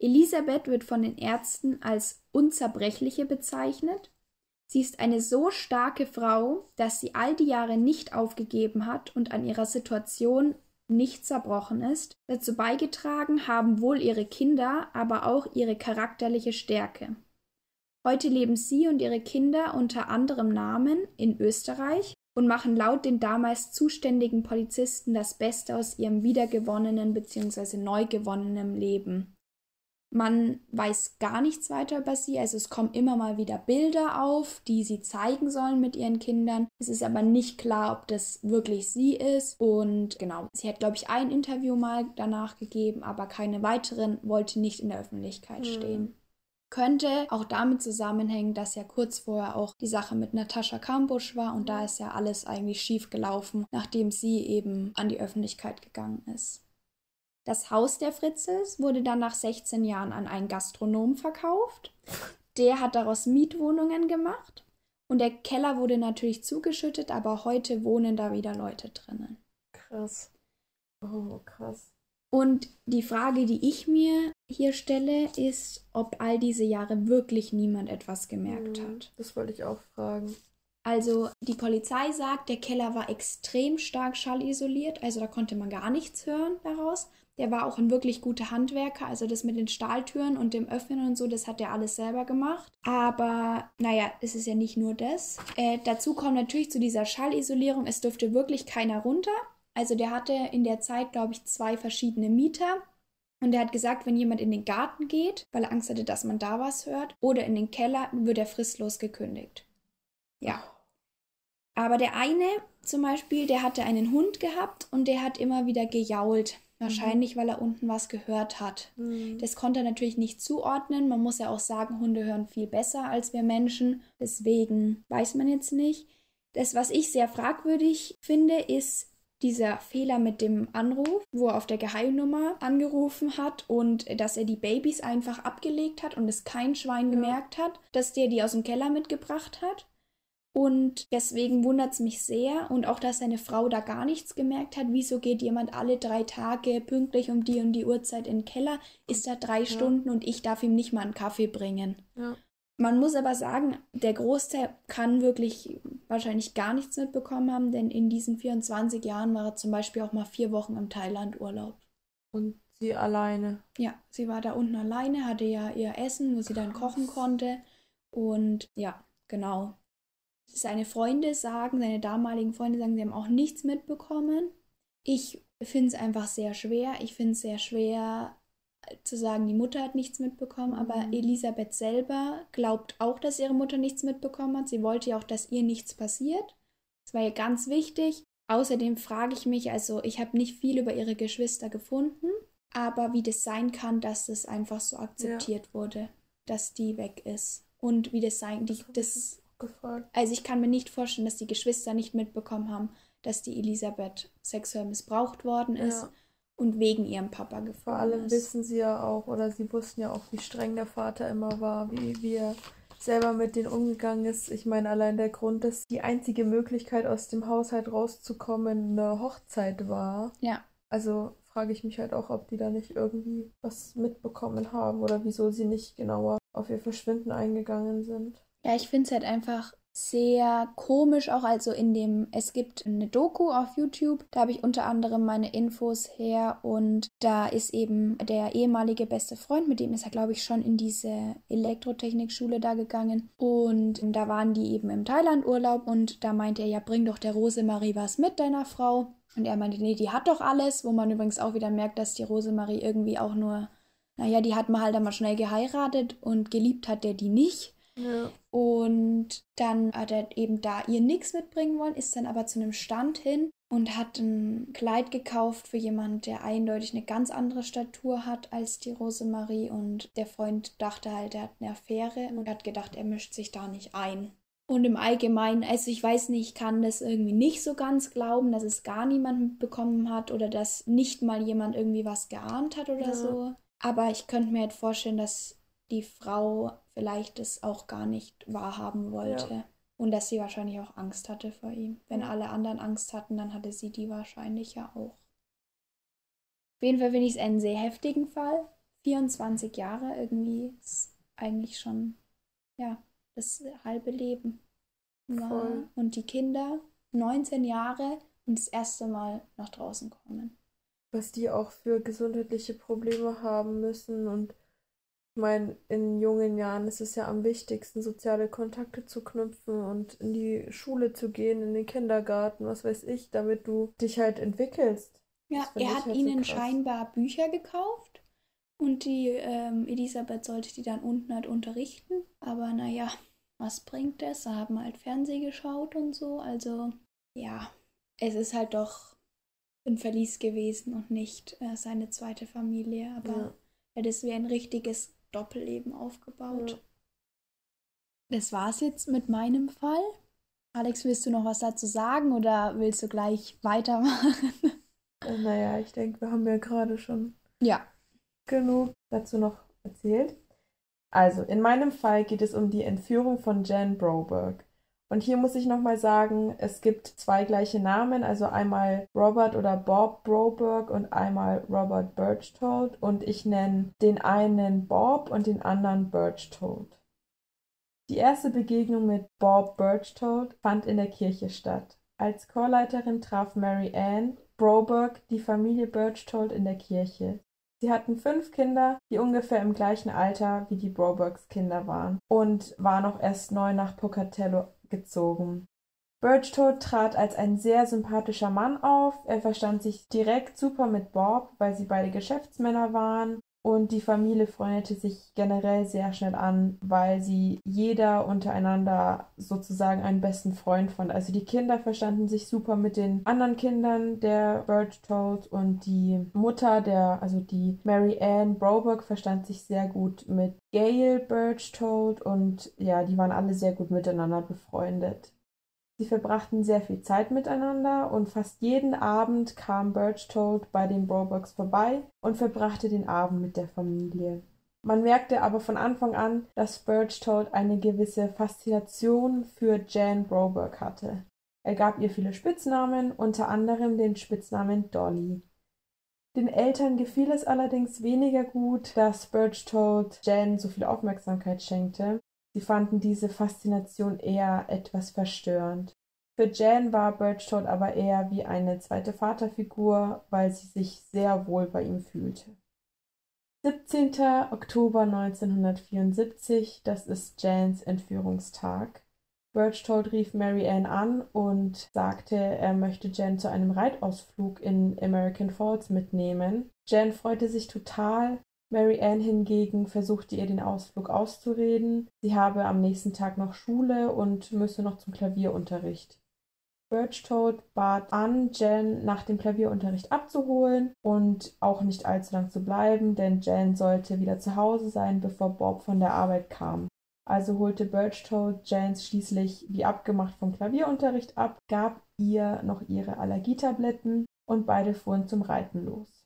Elisabeth wird von den Ärzten als unzerbrechliche bezeichnet Sie ist eine so starke Frau, dass sie all die Jahre nicht aufgegeben hat und an ihrer Situation nicht zerbrochen ist. Dazu beigetragen haben wohl ihre Kinder, aber auch ihre charakterliche Stärke. Heute leben sie und ihre Kinder unter anderem Namen in Österreich und machen laut den damals zuständigen Polizisten das Beste aus ihrem wiedergewonnenen bzw. neu gewonnenen Leben. Man weiß gar nichts weiter über sie. Also es kommen immer mal wieder Bilder auf, die sie zeigen sollen mit ihren Kindern. Es ist aber nicht klar, ob das wirklich sie ist. Und genau, sie hat, glaube ich, ein Interview mal danach gegeben, aber keine weiteren, wollte nicht in der Öffentlichkeit mhm. stehen. Könnte auch damit zusammenhängen, dass ja kurz vorher auch die Sache mit Natascha Kambusch war und da ist ja alles eigentlich schief gelaufen, nachdem sie eben an die Öffentlichkeit gegangen ist. Das Haus der Fritzels wurde dann nach 16 Jahren an einen Gastronom verkauft. Der hat daraus Mietwohnungen gemacht. Und der Keller wurde natürlich zugeschüttet, aber heute wohnen da wieder Leute drinnen. Krass. Oh, krass. Und die Frage, die ich mir hier stelle, ist, ob all diese Jahre wirklich niemand etwas gemerkt hm, hat. Das wollte ich auch fragen. Also die Polizei sagt, der Keller war extrem stark schallisoliert, also da konnte man gar nichts hören daraus. Der war auch ein wirklich guter Handwerker. Also das mit den Stahltüren und dem Öffnen und so, das hat er alles selber gemacht. Aber naja, es ist ja nicht nur das. Äh, dazu kommt natürlich zu dieser Schallisolierung, es durfte wirklich keiner runter. Also der hatte in der Zeit, glaube ich, zwei verschiedene Mieter. Und er hat gesagt, wenn jemand in den Garten geht, weil er Angst hatte, dass man da was hört, oder in den Keller, wird er fristlos gekündigt. Ja. Aber der eine zum Beispiel, der hatte einen Hund gehabt und der hat immer wieder gejault. Wahrscheinlich, mhm. weil er unten was gehört hat. Mhm. Das konnte er natürlich nicht zuordnen. Man muss ja auch sagen, Hunde hören viel besser als wir Menschen. Deswegen weiß man jetzt nicht. Das, was ich sehr fragwürdig finde, ist dieser Fehler mit dem Anruf, wo er auf der Geheimnummer angerufen hat und dass er die Babys einfach abgelegt hat und es kein Schwein ja. gemerkt hat, dass der die aus dem Keller mitgebracht hat. Und deswegen wundert es mich sehr und auch, dass seine Frau da gar nichts gemerkt hat. Wieso geht jemand alle drei Tage pünktlich um die und die Uhrzeit in den Keller, ist da drei ja. Stunden und ich darf ihm nicht mal einen Kaffee bringen. Ja. Man muss aber sagen, der Großteil kann wirklich wahrscheinlich gar nichts mitbekommen haben, denn in diesen 24 Jahren war er zum Beispiel auch mal vier Wochen im Thailand-Urlaub. Und sie alleine. Ja, sie war da unten alleine, hatte ja ihr Essen, wo sie dann kochen konnte. Und ja, genau. Seine Freunde sagen, seine damaligen Freunde sagen, sie haben auch nichts mitbekommen. Ich finde es einfach sehr schwer. Ich finde es sehr schwer, zu sagen, die Mutter hat nichts mitbekommen, aber Mhm. Elisabeth selber glaubt auch, dass ihre Mutter nichts mitbekommen hat. Sie wollte ja auch, dass ihr nichts passiert. Das war ihr ganz wichtig. Außerdem frage ich mich, also ich habe nicht viel über ihre Geschwister gefunden, aber wie das sein kann, dass das einfach so akzeptiert wurde, dass die weg ist. Und wie das sein, die, das, Gefragt. also ich kann mir nicht vorstellen, dass die Geschwister nicht mitbekommen haben, dass die Elisabeth sexuell missbraucht worden ist Ja. Und wegen ihrem Papa Vor gefallen allem ist. wissen sie ja auch, oder sie wussten ja auch, wie streng der Vater immer war, wie, wie er selber mit denen umgegangen ist. Ich meine, allein der Grund, dass die einzige Möglichkeit aus dem Haushalt rauszukommen eine Hochzeit war. Ja. Also frage ich mich halt auch, ob die da nicht irgendwie was mitbekommen haben oder wieso sie nicht genauer auf ihr Verschwinden eingegangen sind. Ja, ich finde es halt einfach sehr komisch, auch also in dem, es gibt eine Doku auf YouTube, da habe ich unter anderem meine Infos her und da ist eben der ehemalige beste Freund, mit dem ist er, glaube ich, schon in diese Elektrotechnikschule da gegangen und da waren die eben im Thailand-Urlaub und da meinte er, ja, bring doch der Rosemarie was mit, deiner Frau. Und er meinte, nee, die hat doch alles, wo man übrigens auch wieder merkt, dass die Rosemarie irgendwie auch nur, naja, die hat man halt einmal schnell geheiratet und geliebt hat der die nicht. Ja. Und dann hat er eben da ihr nichts mitbringen wollen, ist dann aber zu einem Stand hin und hat ein Kleid gekauft für jemanden, der eindeutig eine ganz andere Statur hat als die Rosemarie. Und der Freund dachte halt, er hat eine Affäre und hat gedacht, er mischt sich da nicht ein. Und im Allgemeinen, also ich weiß nicht, ich kann das irgendwie nicht so ganz glauben, dass es gar niemand mitbekommen hat oder dass nicht mal jemand irgendwie was geahnt hat oder Ja. so. Aber ich könnte mir halt vorstellen, dass die Frau vielleicht es auch gar nicht wahrhaben wollte. Und dass sie wahrscheinlich auch Angst hatte vor ihm. Wenn Ja. alle anderen Angst hatten, dann hatte sie die wahrscheinlich ja auch. Auf jeden Fall finde ich es einen sehr heftigen Fall. 24 Jahre irgendwie ist eigentlich schon, ja, das halbe Leben. Ja. Voll. Und die Kinder, 19 Jahre und das erste Mal nach draußen kommen. was die auch für gesundheitliche Probleme haben müssen. Und meine, in jungen Jahren ist es ja am wichtigsten, soziale Kontakte zu knüpfen und in die Schule zu gehen, in den Kindergarten, was weiß ich, damit du dich halt entwickelst. Ja, Das er hat halt so ihnen krass. scheinbar Bücher gekauft und die ähm, Elisabeth sollte die dann unten halt unterrichten. Aber naja, was bringt das? Sie haben halt Fernsehen geschaut und so. Also ja, es ist halt doch ein Verlies gewesen und nicht äh, seine zweite Familie. Aber Ja. er hat es wie ein richtiges Doppelleben aufgebaut. Ja. Das war's jetzt mit meinem Fall. Alex, willst du noch was dazu sagen oder willst du gleich weitermachen? Äh, Naja, ich denke, wir haben ja gerade schon ja, genug dazu noch erzählt. Also, in meinem Fall geht es um die Entführung von Jan Broberg. Und hier muss ich nochmal sagen, es gibt zwei gleiche Namen, also einmal Robert oder Bob Broberg und einmal Robert Birchtold. Und ich nenne den einen Bob und den anderen Birchtold. Die erste Begegnung mit Bob Birchtold fand in der Kirche statt. Als Chorleiterin traf Mary Ann Broberg die Familie Birchtold in der Kirche. Sie hatten fünf Kinder, die ungefähr im gleichen Alter wie die Brobergs Kinder waren und waren auch erst neu nach Pocatello gezogen. Birchtold trat als ein sehr sympathischer Mann auf. Er verstand sich direkt super mit Bob, weil sie beide Geschäftsmänner waren. Und die Familie freundete sich generell sehr schnell an, weil sie jeder untereinander sozusagen einen besten Freund fand. Also die Kinder verstanden sich super mit den anderen Kindern der Birchtolds und die Mutter der, also die Mary Ann Broberg verstand sich sehr gut mit Gail Birchtold und ja, die waren alle sehr gut miteinander befreundet. Sie verbrachten sehr viel Zeit miteinander und fast jeden Abend kam Birchtold bei den Brobergs vorbei und verbrachte den Abend mit der Familie. Man merkte aber von Anfang an, dass Birchtold eine gewisse Faszination für Jan Broberg hatte. Er gab ihr viele Spitznamen, unter anderem den Spitznamen Dolly. Den Eltern gefiel es allerdings weniger gut, dass Birchtold Jan so viel Aufmerksamkeit schenkte. Sie fanden diese Faszination eher etwas verstörend. Für Jan war Birchtold aber eher wie eine zweite Vaterfigur, weil sie sich sehr wohl bei ihm fühlte. 17. Oktober 1974, das ist Jans Entführungstag. Birchtold rief Mary Ann an und sagte, er möchte Jan zu einem Reitausflug in American Falls mitnehmen. Jan freute sich total. Mary Ann hingegen versuchte ihr den Ausflug auszureden. Sie habe am nächsten Tag noch Schule und müsse noch zum Klavierunterricht. Birchtold bat an, Jan nach dem Klavierunterricht abzuholen und auch nicht allzu lang zu bleiben, denn Jan sollte wieder zu Hause sein, bevor Bob von der Arbeit kam. Also holte Birchtold Jans schließlich wie abgemacht vom Klavierunterricht ab, gab ihr noch ihre Allergietabletten und beide fuhren zum Reiten los.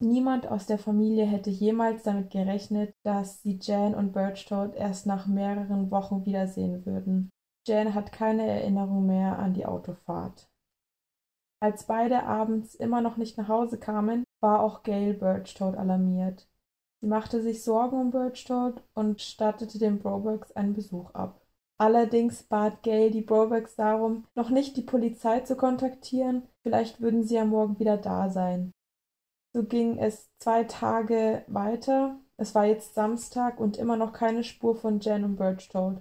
Niemand aus der Familie hätte jemals damit gerechnet, dass sie Jan und Birchtold erst nach mehreren Wochen wiedersehen würden. Jan hat keine Erinnerung mehr an die Autofahrt. Als beide abends immer noch nicht nach Hause kamen, war auch Gail Birchtold alarmiert. Sie machte sich Sorgen um Birchtold und stattete den Brobergs einen Besuch ab. Allerdings bat Gail die Brobergs darum, noch nicht die Polizei zu kontaktieren, vielleicht würden sie ja morgen wieder da sein. So ging es zwei Tage weiter, es war jetzt Samstag und immer noch keine Spur von Jan und Birchtold.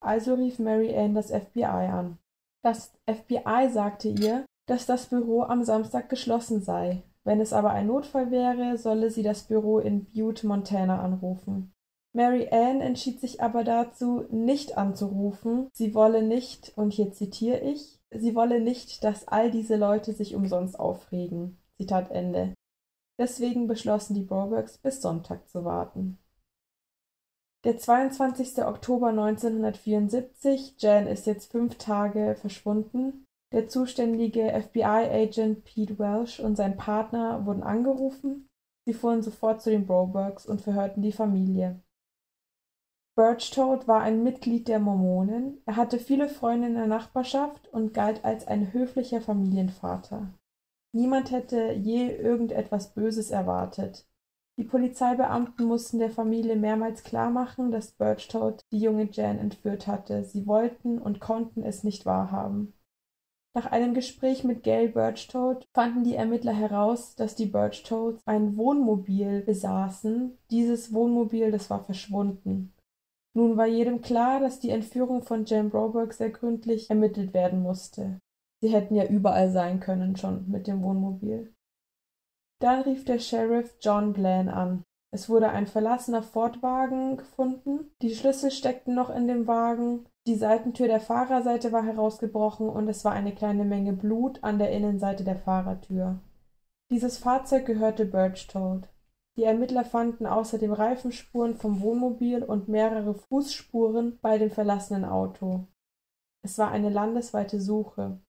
Also rief Mary Ann das FBI an. Das FBI sagte ihr, dass das Büro am Samstag geschlossen sei. Wenn es aber ein Notfall wäre, solle sie das Büro in Butte, Montana anrufen. Mary Ann entschied sich aber dazu, nicht anzurufen. Sie wolle nicht, und hier zitiere ich, sie wolle nicht, dass all diese Leute sich umsonst aufregen. Zitat Ende. Deswegen beschlossen die Brobergs, bis Sonntag zu warten. Der 22. Oktober 1974, Jan ist jetzt fünf Tage verschwunden. Der zuständige FBI-Agent Pete Welsh und sein Partner wurden angerufen. Sie fuhren sofort zu den Brobergs und verhörten die Familie. Birchtold war ein Mitglied der Mormonen. Er hatte viele Freunde in der Nachbarschaft und galt als ein höflicher Familienvater. Niemand hätte je irgendetwas Böses erwartet. Die Polizeibeamten mussten der Familie mehrmals klarmachen, dass Birchtold die junge Jan entführt hatte. Sie wollten und konnten es nicht wahrhaben. Nach einem Gespräch mit Gail Birchtold fanden die Ermittler heraus, dass die Birchtolds ein Wohnmobil besaßen. Dieses Wohnmobil, das war verschwunden. Nun war jedem klar, dass die Entführung von Jan Broberg sehr gründlich ermittelt werden musste. Sie hätten ja überall sein können schon mit dem Wohnmobil. Dann rief der Sheriff John Glenn an. Es wurde ein verlassener Ford-Wagen gefunden. Die Schlüssel steckten noch in dem Wagen. Die Seitentür der Fahrerseite war herausgebrochen und es war eine kleine Menge Blut an der Innenseite der Fahrertür. Dieses Fahrzeug gehörte Birchtold. Die Ermittler fanden außerdem Reifenspuren vom Wohnmobil und mehrere Fußspuren bei dem verlassenen Auto. Es war eine landesweite Suche.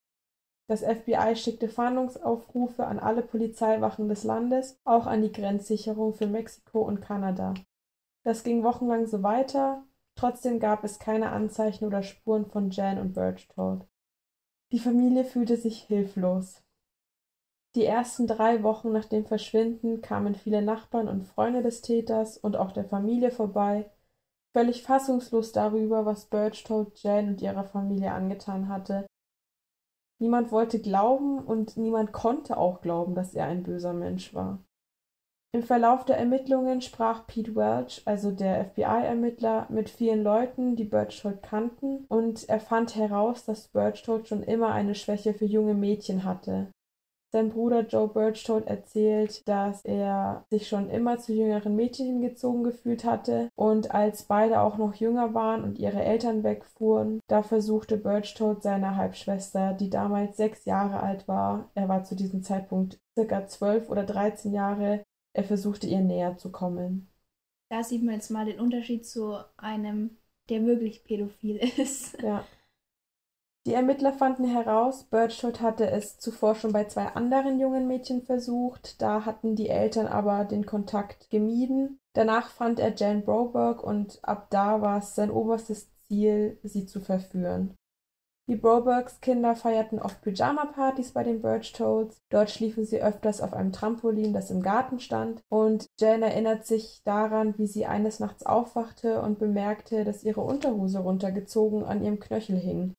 Das FBI schickte Fahndungsaufrufe an alle Polizeiwachen des Landes, auch an die Grenzsicherung für Mexiko und Kanada. Das ging wochenlang so weiter, Trotzdem gab es keine Anzeichen oder Spuren von Jan und Birchtold. Die Familie fühlte sich hilflos. Die ersten drei Wochen nach dem Verschwinden kamen viele Nachbarn und Freunde des Täters und auch der Familie vorbei, völlig fassungslos darüber, was Birchtold Jan und ihrer Familie angetan hatte. Niemand wollte glauben und niemand konnte auch glauben, dass er ein böser Mensch war. Im Verlauf der Ermittlungen sprach Pete Welch, also der FBI-Ermittler, mit vielen Leuten, die Birchtold kannten, und er fand heraus, dass Birchtold schon immer eine Schwäche für junge Mädchen hatte. Sein Bruder Joe Birchtold erzählt, dass er sich schon immer zu jüngeren Mädchen hingezogen gefühlt hatte und als beide auch noch jünger waren und ihre Eltern wegfuhren, da versuchte Birchtold seiner Halbschwester, die damals sechs Jahre alt war, er war zu diesem Zeitpunkt circa zwölf oder dreizehn Jahre, er versuchte ihr näher zu kommen. Da sieht man jetzt mal den Unterschied zu einem, der wirklich pädophil ist. Ja. Die Ermittler fanden heraus, Birchwood hatte es zuvor schon bei zwei anderen jungen Mädchen versucht, da hatten die Eltern aber den Kontakt gemieden. Danach fand er Jane Broberg und ab da war es sein oberstes Ziel, sie zu verführen. Die Brobergs Kinder feierten oft Pyjama-Partys bei den Birch Toads. Dort schliefen sie öfters auf einem Trampolin, das im Garten stand. Und Jan erinnert sich daran, wie sie eines Nachts aufwachte und bemerkte, dass ihre Unterhose runtergezogen an ihrem Knöchel hing.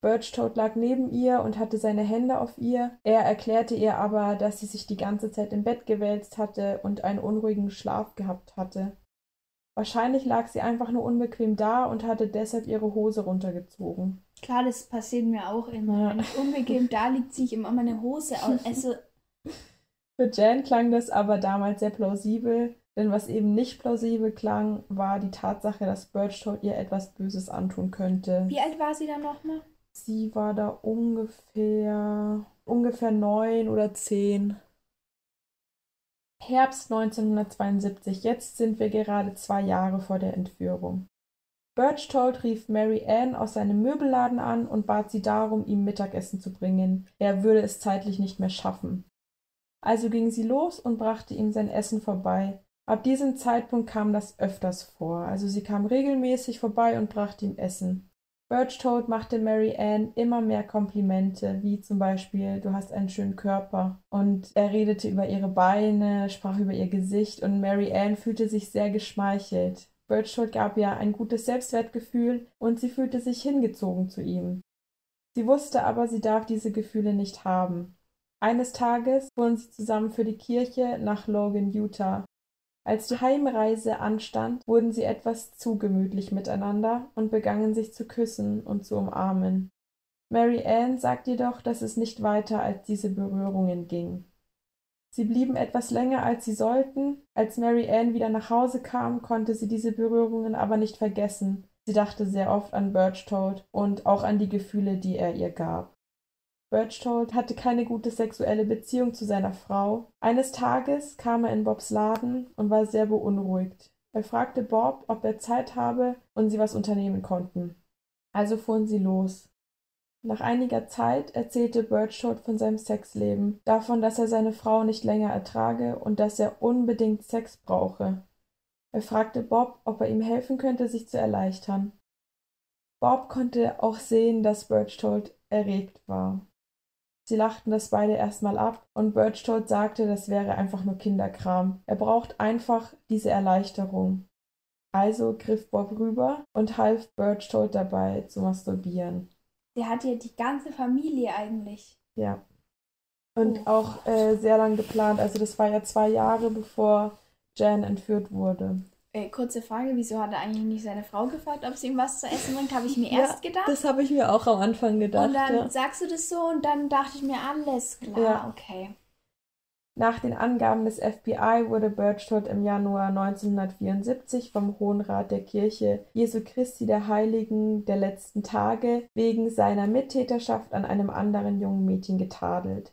Birch Toad lag neben ihr und hatte seine Hände auf ihr. Er erklärte ihr aber, dass sie sich die ganze Zeit im Bett gewälzt hatte und einen unruhigen Schlaf gehabt hatte. Wahrscheinlich lag sie einfach nur unbequem da und hatte deshalb ihre Hose runtergezogen. Klar, das passiert mir auch immer. Wenn ich unbequem da liegt, ziehe ich immer meine Hose aus. Also Für Jan klang das aber damals sehr plausibel, denn was eben nicht plausibel klang, war die Tatsache, dass Birchtoad ihr etwas Böses antun könnte. Wie alt war sie dann nochmal? Sie war da ungefähr ungefähr neun oder zehn. Herbst 1972. Jetzt sind wir gerade zwei Jahre vor der Entführung. Birchtold rief Mary Ann aus seinem Möbelladen an und bat sie darum, ihm Mittagessen zu bringen. Er würde es zeitlich nicht mehr schaffen. Also ging sie los und brachte ihm sein Essen vorbei. Ab diesem Zeitpunkt kam das öfters vor. Also sie kam regelmäßig vorbei und brachte ihm Essen. Birchtold machte Mary Ann immer mehr Komplimente, wie zum Beispiel, du hast einen schönen Körper. Und er redete über ihre Beine, sprach über ihr Gesicht und Mary Ann fühlte sich sehr geschmeichelt. Birchwood gab ihr ein gutes Selbstwertgefühl und sie fühlte sich hingezogen zu ihm. Sie wusste aber, sie darf diese Gefühle nicht haben. Eines Tages fuhren sie zusammen für die Kirche nach Logan, Utah. Als die Heimreise anstand, wurden sie etwas zu gemütlich miteinander und begannen sich zu küssen und zu umarmen. Mary Ann sagt jedoch, dass es nicht weiter als diese Berührungen ging. Sie blieben etwas länger, als sie sollten. Als Mary Ann wieder nach Hause kam, konnte sie diese Berührungen aber nicht vergessen. Sie dachte sehr oft an Birchtold und auch an die Gefühle, die er ihr gab. Birchtold hatte keine gute sexuelle Beziehung zu seiner Frau. Eines Tages kam er in Bobs Laden und war sehr beunruhigt. Er fragte Bob, ob er Zeit habe und sie was unternehmen konnten. Also fuhren sie los. Nach einiger Zeit erzählte Birchwood von seinem Sexleben, davon, dass er seine Frau nicht länger ertrage und dass er unbedingt Sex brauche. Er fragte Bob, ob er ihm helfen könnte, sich zu erleichtern. Bob konnte auch sehen, dass Birchtold erregt war. Sie lachten das beide erstmal ab und Birchtold sagte, das wäre einfach nur Kinderkram. Er braucht einfach diese Erleichterung. Also griff Bob rüber und half Birchtold dabei zu masturbieren. Der hat ja die ganze Familie eigentlich. Ja. Und oh. auch äh, sehr lang geplant. Also das war ja zwei Jahre bevor Jan entführt wurde. Äh, kurze Frage, wieso hat er eigentlich nicht seine Frau gefragt, ob sie ihm was zu essen bringt? Habe ich mir ja, erst gedacht. Das habe ich mir auch am Anfang gedacht. Und dann ja. sagst du das so und dann dachte ich mir, alles klar, ja. okay. Nach den Angaben des FBI wurde Birchwood im Januar 1974 vom Hohen Rat der Kirche Jesu Christi der Heiligen der letzten Tage wegen seiner Mittäterschaft an einem anderen jungen Mädchen getadelt.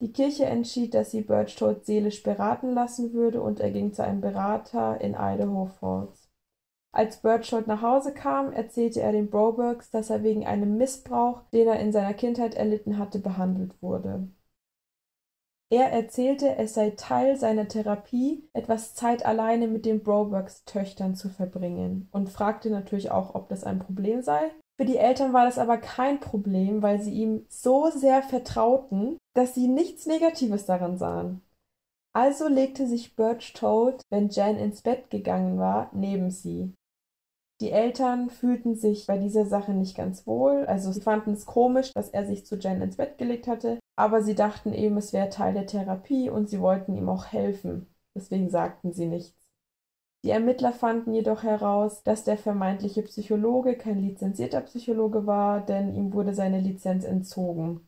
Die Kirche entschied, dass sie Birchwood seelisch beraten lassen würde und er ging zu einem Berater in Idaho Falls. Als Birchwood nach Hause kam, erzählte er den Brobergs, dass er wegen einem Missbrauch, den er in seiner Kindheit erlitten hatte, behandelt wurde. Er erzählte, es sei Teil seiner Therapie, etwas Zeit alleine mit den Brobergs Töchtern zu verbringen und fragte natürlich auch, ob das ein Problem sei. Für die Eltern war das aber kein Problem, weil sie ihm so sehr vertrauten, dass sie nichts Negatives daran sahen. Also legte sich Birch Toad, wenn Jan ins Bett gegangen war, neben sie. Die Eltern fühlten sich bei dieser Sache nicht ganz wohl, also sie fanden es komisch, dass er sich zu Jen ins Bett gelegt hatte, aber sie dachten eben, es wäre Teil der Therapie und sie wollten ihm auch helfen. Deswegen sagten sie nichts. Die Ermittler fanden jedoch heraus, dass der vermeintliche Psychologe kein lizenzierter Psychologe war, denn ihm wurde seine Lizenz entzogen.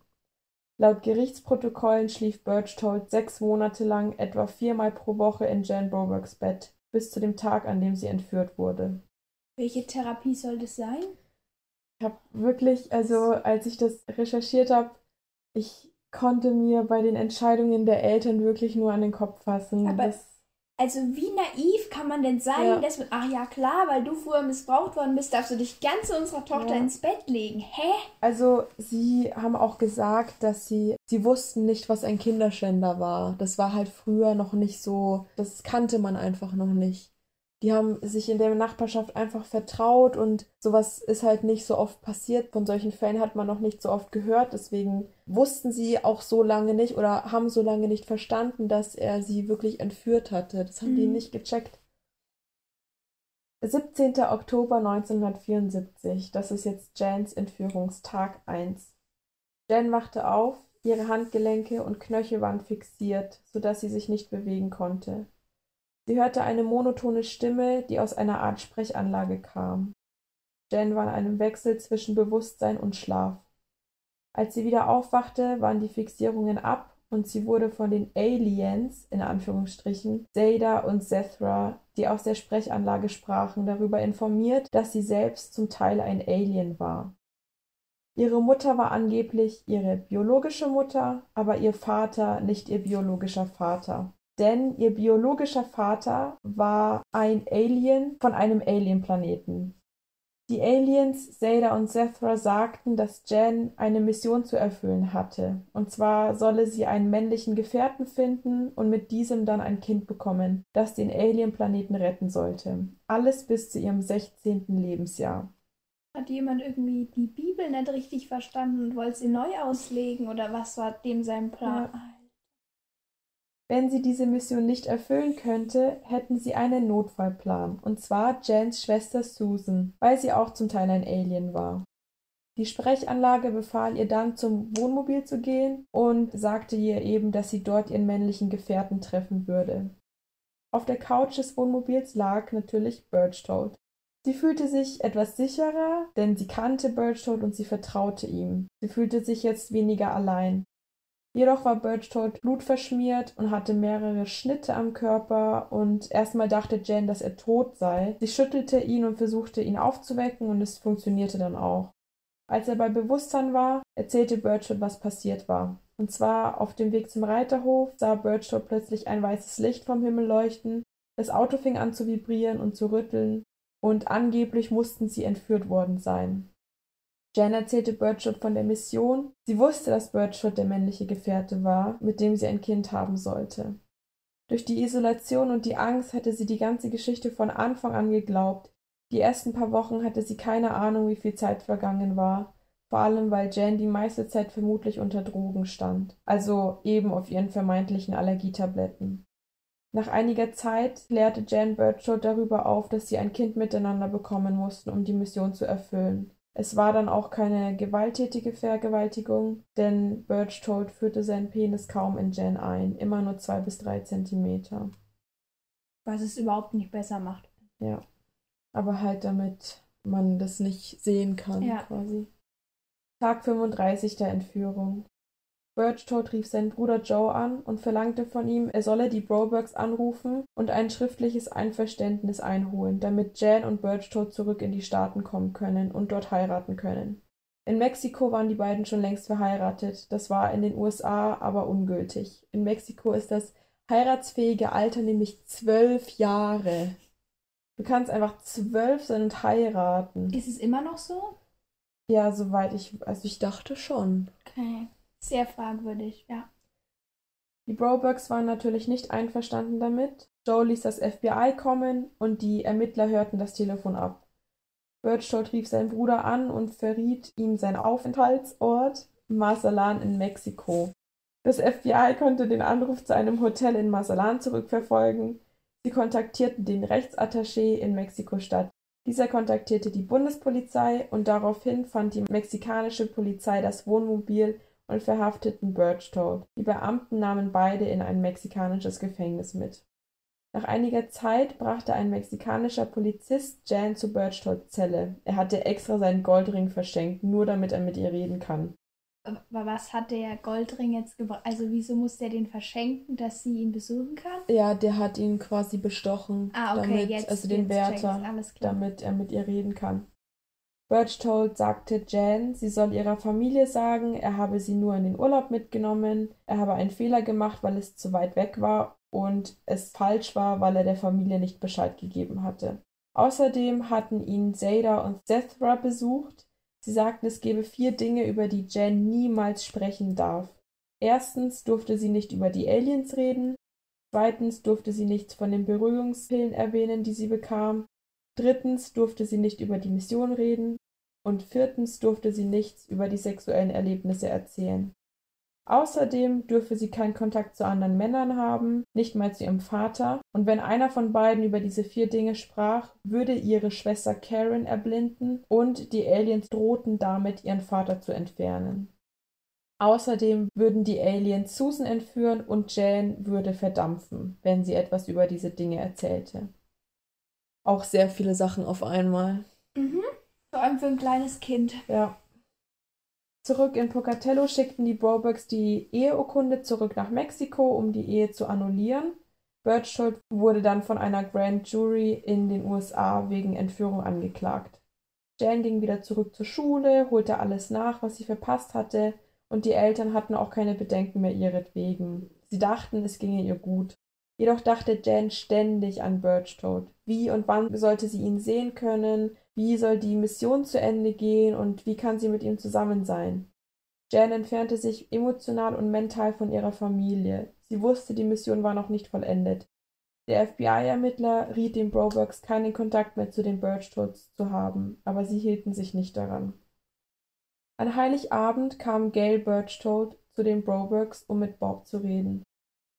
Laut Gerichtsprotokollen schlief Birchtold sechs Monate lang etwa viermal pro Woche in Jan Brobergs Bett, bis zu dem Tag, an dem sie entführt wurde. Welche Therapie soll das sein? Ich habe wirklich, also als ich das recherchiert habe, ich konnte mir bei den Entscheidungen der Eltern wirklich nur an den Kopf fassen. Aber das, also wie naiv kann man denn sein, ja. dass man, ach ja klar, weil du früher missbraucht worden bist, darfst du dich ganz zu unserer Tochter ja. ins Bett legen. Hä? Also sie haben auch gesagt, dass sie, sie wussten nicht, was ein Kinderschänder war. Das war halt früher noch nicht so, das kannte man einfach noch nicht. Die haben sich in der Nachbarschaft einfach vertraut und sowas ist halt nicht so oft passiert. Von solchen Fällen hat man noch nicht so oft gehört. Deswegen wussten sie auch so lange nicht oder haben so lange nicht verstanden, dass er sie wirklich entführt hatte. Das haben mhm. die nicht gecheckt. 17. Oktober 1974, das ist jetzt Jans Entführungstag 1. Jan wachte auf, ihre Handgelenke und Knöchel waren fixiert, sodass sie sich nicht bewegen konnte. Sie hörte eine monotone Stimme, die aus einer Art Sprechanlage kam. Jen war in einem Wechsel zwischen Bewusstsein und Schlaf. Als sie wieder aufwachte, waren die Fixierungen ab und sie wurde von den Aliens, in Anführungsstrichen, Zeta und Zethra, die aus der Sprechanlage sprachen, darüber informiert, dass sie selbst zum Teil ein Alien war. Ihre Mutter war angeblich ihre biologische Mutter, aber ihr Vater nicht ihr biologischer Vater denn ihr biologischer Vater war ein Alien von einem Alienplaneten. Die Aliens Zeta und Zethra sagten, dass Jen eine Mission zu erfüllen hatte, und zwar solle sie einen männlichen Gefährten finden und mit diesem dann ein Kind bekommen, das den Alienplaneten retten sollte. Alles bis zu ihrem 16. Lebensjahr. Hat jemand irgendwie die Bibel nicht richtig verstanden und wollte sie neu auslegen oder was war dem sein Plan? Ja. Wenn sie diese Mission nicht erfüllen könnte, hätten sie einen Notfallplan, und zwar Jans Schwester Susan, weil sie auch zum Teil ein Alien war. Die Sprechanlage befahl ihr dann, zum Wohnmobil zu gehen und sagte ihr eben, dass sie dort ihren männlichen Gefährten treffen würde. Auf der Couch des Wohnmobils lag natürlich Birchtold. Sie fühlte sich etwas sicherer, denn sie kannte Birchtold und sie vertraute ihm. Sie fühlte sich jetzt weniger allein. Jedoch war Birchtold blutverschmiert und hatte mehrere Schnitte am Körper und erstmal dachte Jen, dass er tot sei. Sie schüttelte ihn und versuchte ihn aufzuwecken und es funktionierte dann auch. Als er bei Bewusstsein war, erzählte Birchtold, was passiert war. Und zwar auf dem Weg zum Reiterhof sah Birchtold plötzlich ein weißes Licht vom Himmel leuchten, das Auto fing an zu vibrieren und zu rütteln, und angeblich mussten sie entführt worden sein. Jan erzählte Birdshot von der Mission. Sie wusste, dass Birdshot der männliche Gefährte war, mit dem sie ein Kind haben sollte. Durch die Isolation und die Angst hatte sie die ganze Geschichte von Anfang an geglaubt. Die ersten paar Wochen hatte sie keine Ahnung, wie viel Zeit vergangen war, vor allem weil Jan die meiste Zeit vermutlich unter Drogen stand, also eben auf ihren vermeintlichen Allergietabletten. Nach einiger Zeit klärte Jan Birdshot darüber auf, dass sie ein Kind miteinander bekommen mussten, um die Mission zu erfüllen. Es war dann auch keine gewalttätige Vergewaltigung, denn Birchtold führte seinen Penis kaum in Jen ein, immer nur zwei bis drei Zentimeter. Was es überhaupt nicht besser macht. Ja. Aber halt damit man das nicht sehen kann, ja. quasi. Tag 35 der Entführung. Birchtold rief seinen Bruder Joe an und verlangte von ihm, er solle die Brobergs anrufen und ein schriftliches Einverständnis einholen, damit Jan und Birchtold zurück in die Staaten kommen können und dort heiraten können. In Mexiko waren die beiden schon längst verheiratet, das war in den USA aber ungültig. In Mexiko ist das heiratsfähige Alter nämlich zwölf Jahre. Du kannst einfach zwölf sein und heiraten. Ist es immer noch so? Ja, soweit ich, also ich dachte schon. Okay. Sehr fragwürdig, ja. Die Brobergs waren natürlich nicht einverstanden damit. Joe ließ das FBI kommen und die Ermittler hörten das Telefon ab. Birchtold rief seinen Bruder an und verriet ihm seinen Aufenthaltsort, Mazalan in Mexiko. Das FBI konnte den Anruf zu einem Hotel in Mazalan zurückverfolgen. Sie kontaktierten den Rechtsattaché in Mexiko-Stadt. Dieser kontaktierte die Bundespolizei und daraufhin fand die mexikanische Polizei das Wohnmobil und verhafteten Birchtold. Die Beamten nahmen beide in ein mexikanisches Gefängnis mit. Nach einiger Zeit brachte ein mexikanischer Polizist Jan zu Birchtolds Zelle. Er hatte extra seinen Goldring verschenkt, nur damit er mit ihr reden kann. Aber was hat der Goldring jetzt gebracht? Also wieso muss der den verschenken, dass sie ihn besuchen kann? Ja, der hat ihn quasi bestochen. Ah, okay, damit, jetzt, also den Wärter, damit er mit ihr reden kann. Birchtold sagte Jan, sie soll ihrer Familie sagen, er habe sie nur in den Urlaub mitgenommen, er habe einen Fehler gemacht, weil es zu weit weg war und es falsch war, weil er der Familie nicht Bescheid gegeben hatte. Außerdem hatten ihn Zeta und Zethra besucht. Sie sagten, es gebe vier Dinge, über die Jan niemals sprechen darf. Erstens durfte sie nicht über die Aliens reden, Zweitens durfte sie nichts von den Beruhigungspillen erwähnen, die sie bekam. Drittens durfte sie nicht über die Mission reden. Und viertens durfte sie nichts über die sexuellen Erlebnisse erzählen. Außerdem dürfe sie keinen Kontakt zu anderen Männern haben, nicht mal zu ihrem Vater, und wenn einer von beiden über diese vier Dinge sprach, würde ihre Schwester Karen erblinden und die Aliens drohten damit, ihren Vater zu entfernen. Außerdem würden die Aliens Susan entführen und Jan würde verdampfen, wenn sie etwas über diese Dinge erzählte. Auch sehr viele Sachen auf einmal. Mhm. Vor allem für ein kleines Kind. Ja. Zurück in Pocatello schickten die Brobergs die Eheurkunde zurück nach Mexiko, um die Ehe zu annullieren. Berchtold wurde dann von einer Grand Jury in den USA wegen Entführung angeklagt. Jan ging wieder zurück zur Schule, holte alles nach, was sie verpasst hatte, und die Eltern hatten auch keine Bedenken mehr ihretwegen. Sie dachten, es ginge ihr gut. Jedoch dachte Jan ständig an Birchtoad. Wie und wann sollte sie ihn sehen können? Wie soll die Mission zu Ende gehen und wie kann sie mit ihm zusammen sein? Jan entfernte sich emotional und mental von ihrer Familie. Sie wusste, die Mission war noch nicht vollendet. Der FBI-Ermittler riet den Brobergs, keinen Kontakt mehr zu den Birchtoads zu haben, aber sie hielten sich nicht daran. An Heiligabend kam Gail Birchtoad zu den Brobergs, um mit Bob zu reden.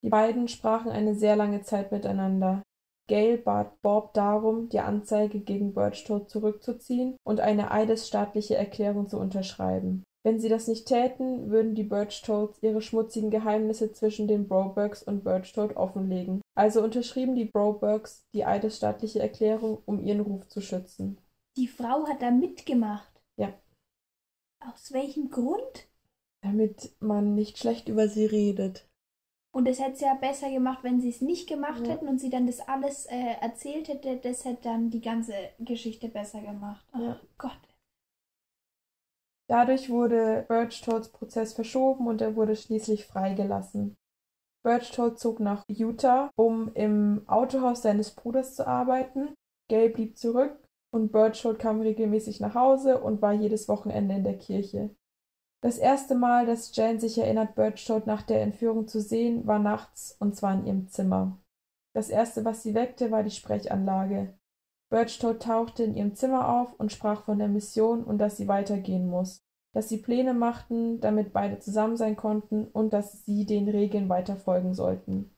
Die beiden sprachen eine sehr lange Zeit miteinander. Gail bat Bob darum, die Anzeige gegen Birchtold zurückzuziehen und eine eidesstaatliche Erklärung zu unterschreiben. Wenn sie das nicht täten, würden die Birchtolds ihre schmutzigen Geheimnisse zwischen den Brobergs und Birchtold offenlegen. Also unterschrieben die Brobergs die eidesstaatliche Erklärung, um ihren Ruf zu schützen. Die Frau hat da mitgemacht. Ja. Aus welchem Grund? Damit man nicht schlecht über sie redet. Und es hätte es ja besser gemacht, wenn sie es nicht gemacht Ja. hätten und sie dann das alles äh, erzählt hätte. Das hätte dann die ganze Geschichte besser gemacht. Oh Ja. Gott. Dadurch wurde Birchtolds Prozess verschoben und er wurde schließlich freigelassen. Birchtold zog nach Utah, um im Autohaus seines Bruders zu arbeiten. Gail blieb zurück und Birchtold kam regelmäßig nach Hause und war jedes Wochenende in der Kirche. Das erste Mal, dass Jan sich erinnert, Birchtold nach der Entführung zu sehen, war nachts und zwar in ihrem Zimmer. Das erste, was sie weckte, war die Sprechanlage. Birchtold tauchte in ihrem Zimmer auf und sprach von der Mission und dass sie weitergehen muss, dass sie Pläne machten, damit beide zusammen sein konnten und dass sie den Regeln weiter folgen sollten.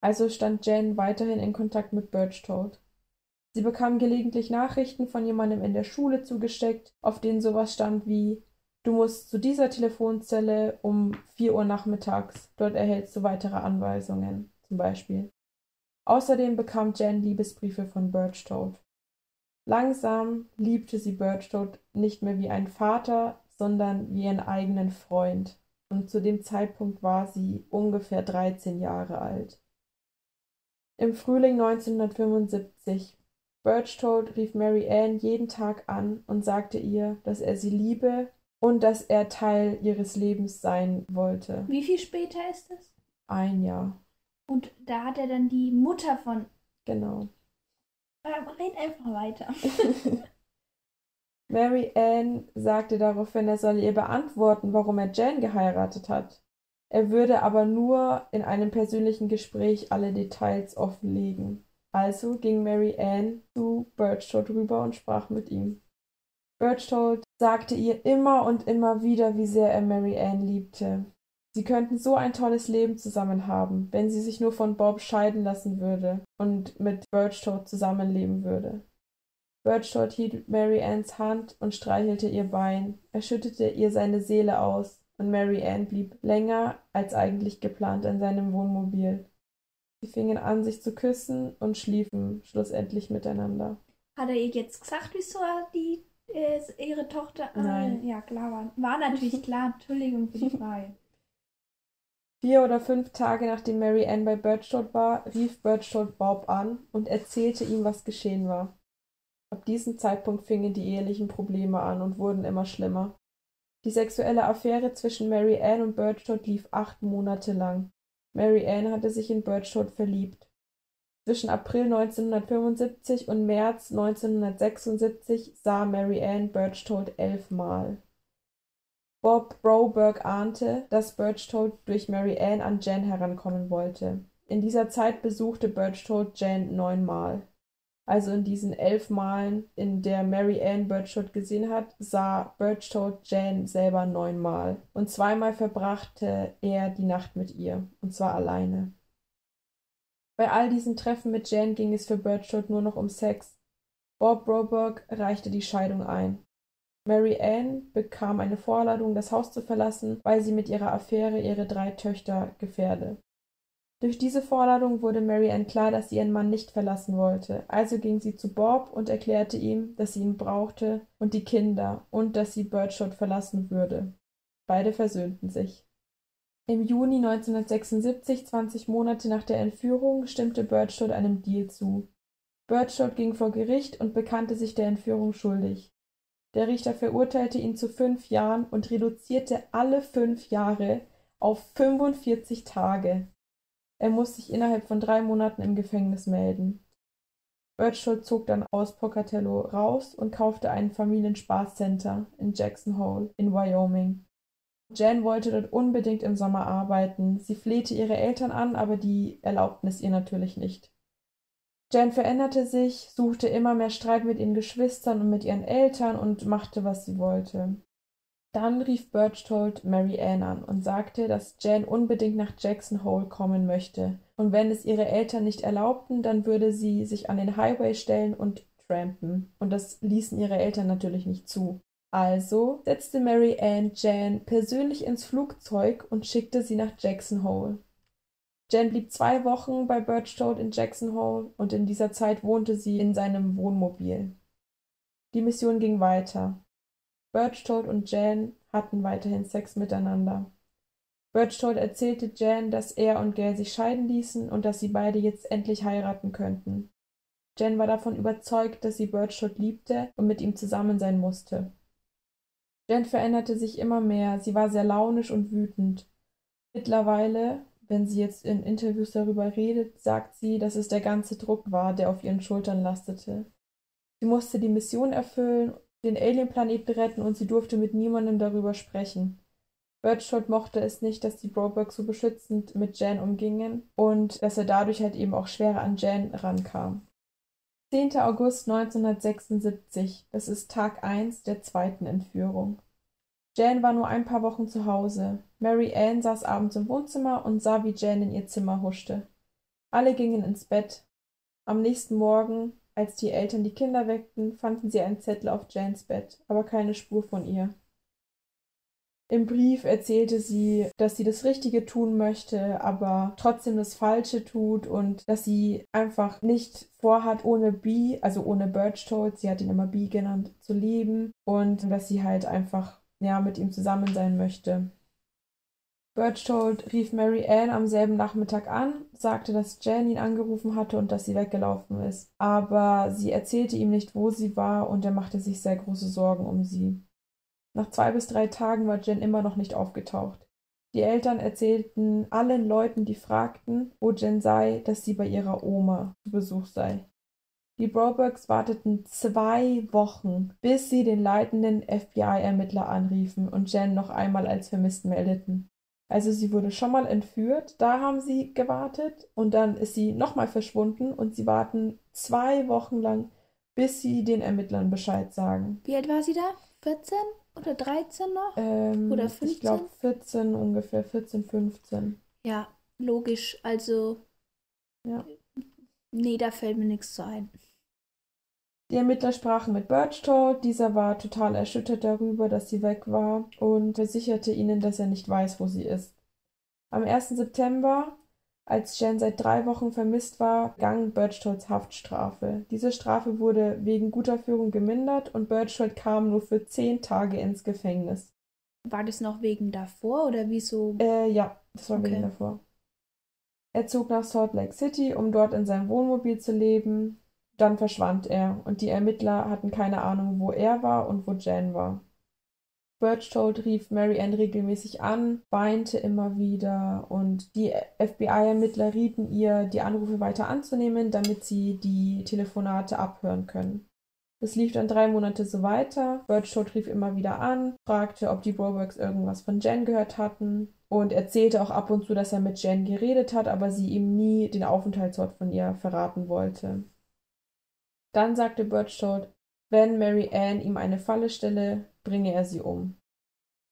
Also stand Jan weiterhin in Kontakt mit Birchtold. Sie bekam gelegentlich Nachrichten von jemandem in der Schule zugesteckt, auf denen sowas stand wie Du musst zu dieser Telefonzelle um vier Uhr nachmittags, dort erhältst du weitere Anweisungen, zum Beispiel. Außerdem bekam Jan Liebesbriefe von Birchtold. Langsam liebte sie Birchtold nicht mehr wie einen Vater, sondern wie ihren eigenen Freund, und zu dem Zeitpunkt war sie ungefähr 13 Jahre alt. Im Frühling 1975 Birchtold rief Mary Ann jeden Tag an und sagte ihr, dass er sie liebe und dass er Teil ihres Lebens sein wollte. Wie viel später ist es? Ein Jahr, Und da hat er dann die Mutter von. genau. Ähm, red einfach weiter. Mary Ann sagte daraufhin, er solle ihr beantworten, warum er Jan geheiratet hat. Er würde aber nur in einem persönlichen Gespräch alle Details offenlegen. Also ging Mary Ann zu Birchtold rüber und sprach mit ihm. Birchtold sagte ihr immer und immer wieder, wie sehr er Mary Ann liebte. Sie könnten so ein tolles Leben zusammen haben, wenn sie sich nur von Bob scheiden lassen würde und mit Birchtold zusammenleben würde. Birchtold hielt Mary Anns Hand und streichelte ihr Bein. Er schüttete ihr seine Seele aus, und Mary Ann blieb länger als eigentlich geplant in seinem Wohnmobil. Sie fingen an, sich zu küssen und schliefen schlussendlich miteinander. Hat er ihr jetzt gesagt, wieso er die, äh, ihre Tochter. Nein. Ja, klar, war, war natürlich klar. Entschuldigung für die Frage. Vier oder fünf Tage nachdem Mary Ann bei Birchtold war, rief Birchtold Bob an und erzählte ihm, was geschehen war. Ab diesem Zeitpunkt fingen die ehelichen Probleme an und wurden immer schlimmer. Die sexuelle Affäre zwischen Mary Ann und Birchtold lief acht Monate lang. Mary Ann hatte sich in Birchtold verliebt. Zwischen April 1975 und März 1976 sah Mary Ann Birchtold elfmal. Bob Broberg ahnte, dass Birchtold durch Mary Ann an Jen herankommen wollte. In dieser Zeit besuchte Birchtold Jan neunmal. Also in diesen elf Malen, in der Mary Ann Birchtold gesehen hat, sah Birchtold Jan selber neunmal. Und zweimal verbrachte er die Nacht mit ihr, und zwar alleine. Bei all diesen Treffen mit Jan ging es für Birchtold nur noch um Sex. Bob Roburg reichte die Scheidung ein. Mary Ann bekam eine Vorladung, das Haus zu verlassen, weil sie mit ihrer Affäre ihre drei Töchter gefährde. Durch diese Vorladung wurde Mary Ann klar, dass sie ihren Mann nicht verlassen wollte. Also ging sie zu Bob und erklärte ihm, dass sie ihn brauchte und die Kinder und dass sie Birdshot verlassen würde. Beide versöhnten sich. Im Juni 1976, 20 Monate nach der Entführung, stimmte Birdshot einem Deal zu. Birdshot ging vor Gericht und bekannte sich der Entführung schuldig. Der Richter verurteilte ihn zu fünf Jahren und reduzierte alle fünf Jahre auf 45 Tage. Er muss sich innerhalb von drei Monaten im Gefängnis melden. Birchall zog dann aus Pocatello raus und kaufte ein Familienspaßcenter in Jackson Hole in Wyoming. Jan wollte dort unbedingt im Sommer arbeiten. Sie flehte ihre Eltern an, aber die erlaubten es ihr natürlich nicht. Jan veränderte sich, suchte immer mehr Streit mit ihren Geschwistern und mit ihren Eltern und machte, was sie wollte. Dann rief Birchtold Mary Ann an und sagte, dass Jan unbedingt nach Jackson Hole kommen möchte, und wenn es ihre Eltern nicht erlaubten, dann würde sie sich an den Highway stellen und trampen, und das ließen ihre Eltern natürlich nicht zu. Also setzte Mary Ann Jan persönlich ins Flugzeug und schickte sie nach Jackson Hole. Jen blieb zwei Wochen bei Birchtold in Jackson Hole und in dieser Zeit wohnte sie in seinem Wohnmobil. Die Mission ging weiter. Birchtold und Jan hatten weiterhin Sex miteinander. Birchtold erzählte Jan, dass er und Gail sich scheiden ließen und dass sie beide jetzt endlich heiraten könnten. Jan war davon überzeugt, dass sie Birchtold liebte und mit ihm zusammen sein musste. Jan veränderte sich immer mehr, sie war sehr launisch und wütend. Mittlerweile wenn sie jetzt in Interviews darüber redet, sagt sie, dass es der ganze Druck war, der auf ihren Schultern lastete. Sie musste die Mission erfüllen, den Alien-Planeten retten und sie durfte mit niemandem darüber sprechen. Birchwood mochte es nicht, dass die Broberg so beschützend mit Jan umgingen und dass er dadurch halt eben auch schwerer an Jan rankam. 10. August 1976, das ist Tag 1 der zweiten Entführung. Jan war nur ein paar Wochen zu Hause. Mary Ann saß abends im Wohnzimmer und sah, wie Jan in ihr Zimmer huschte. Alle gingen ins Bett. Am nächsten Morgen, als die Eltern die Kinder weckten, fanden sie einen Zettel auf Jans Bett, aber keine Spur von ihr. Im Brief erzählte sie, dass sie das Richtige tun möchte, aber trotzdem das Falsche tut und dass sie einfach nicht vorhat, ohne B, also ohne Birchtold, sie hat ihn immer B genannt, zu leben und dass sie halt einfach ja, mit ihm zusammen sein möchte. Berchtold rief Mary Ann am selben Nachmittag an, sagte, dass Jan ihn angerufen hatte und dass sie weggelaufen ist. Aber sie erzählte ihm nicht, wo sie war, und er machte sich sehr große Sorgen um sie. Nach zwei bis drei Tagen war Jen immer noch nicht aufgetaucht. Die Eltern erzählten allen Leuten, die fragten, wo Jen sei, dass sie bei ihrer Oma zu Besuch sei. Die Brobergs warteten zwei Wochen, bis sie den leitenden FBI-Ermittler anriefen und Jen noch einmal als vermisst meldeten. Also sie wurde schon mal entführt, da haben sie gewartet und dann ist sie nochmal verschwunden und sie warten zwei Wochen lang, bis sie den Ermittlern Bescheid sagen. Wie alt war sie da? 14 oder 13 noch? Ähm, oder 15? Ich glaube 14 ungefähr, 14, 15. Ja, logisch. Also. Ja. Nee, da fällt mir nichts zu ein. Die Ermittler sprachen mit Birchtold, dieser war total erschüttert darüber, dass sie weg war und versicherte ihnen, dass er nicht weiß, wo sie ist. Am 1. September, als Jen seit drei Wochen vermisst war, gang Birchtolds Haftstrafe. Diese Strafe wurde wegen guter Führung gemindert und Birchtold kam nur für zehn Tage ins Gefängnis. War das noch wegen davor oder wieso? Äh, ja, das war okay. wegen davor. Er zog nach Salt Lake City, um dort in seinem Wohnmobil zu leben. Dann verschwand er und die Ermittler hatten keine Ahnung, wo er war und wo Jan war. Birchtold rief Mary Ann regelmäßig an, weinte immer wieder und die FBI-Ermittler rieten ihr, die Anrufe weiter anzunehmen, damit sie die Telefonate abhören können. Es lief dann drei Monate so weiter. Birchtold rief immer wieder an, fragte, ob die Brobergs irgendwas von Jen gehört hatten. und erzählte auch ab und zu, dass er mit Jen geredet hat, aber sie ihm nie den Aufenthaltsort von ihr verraten wollte. Dann sagte Birchtold, wenn Mary Ann ihm eine Falle stelle, bringe er sie um.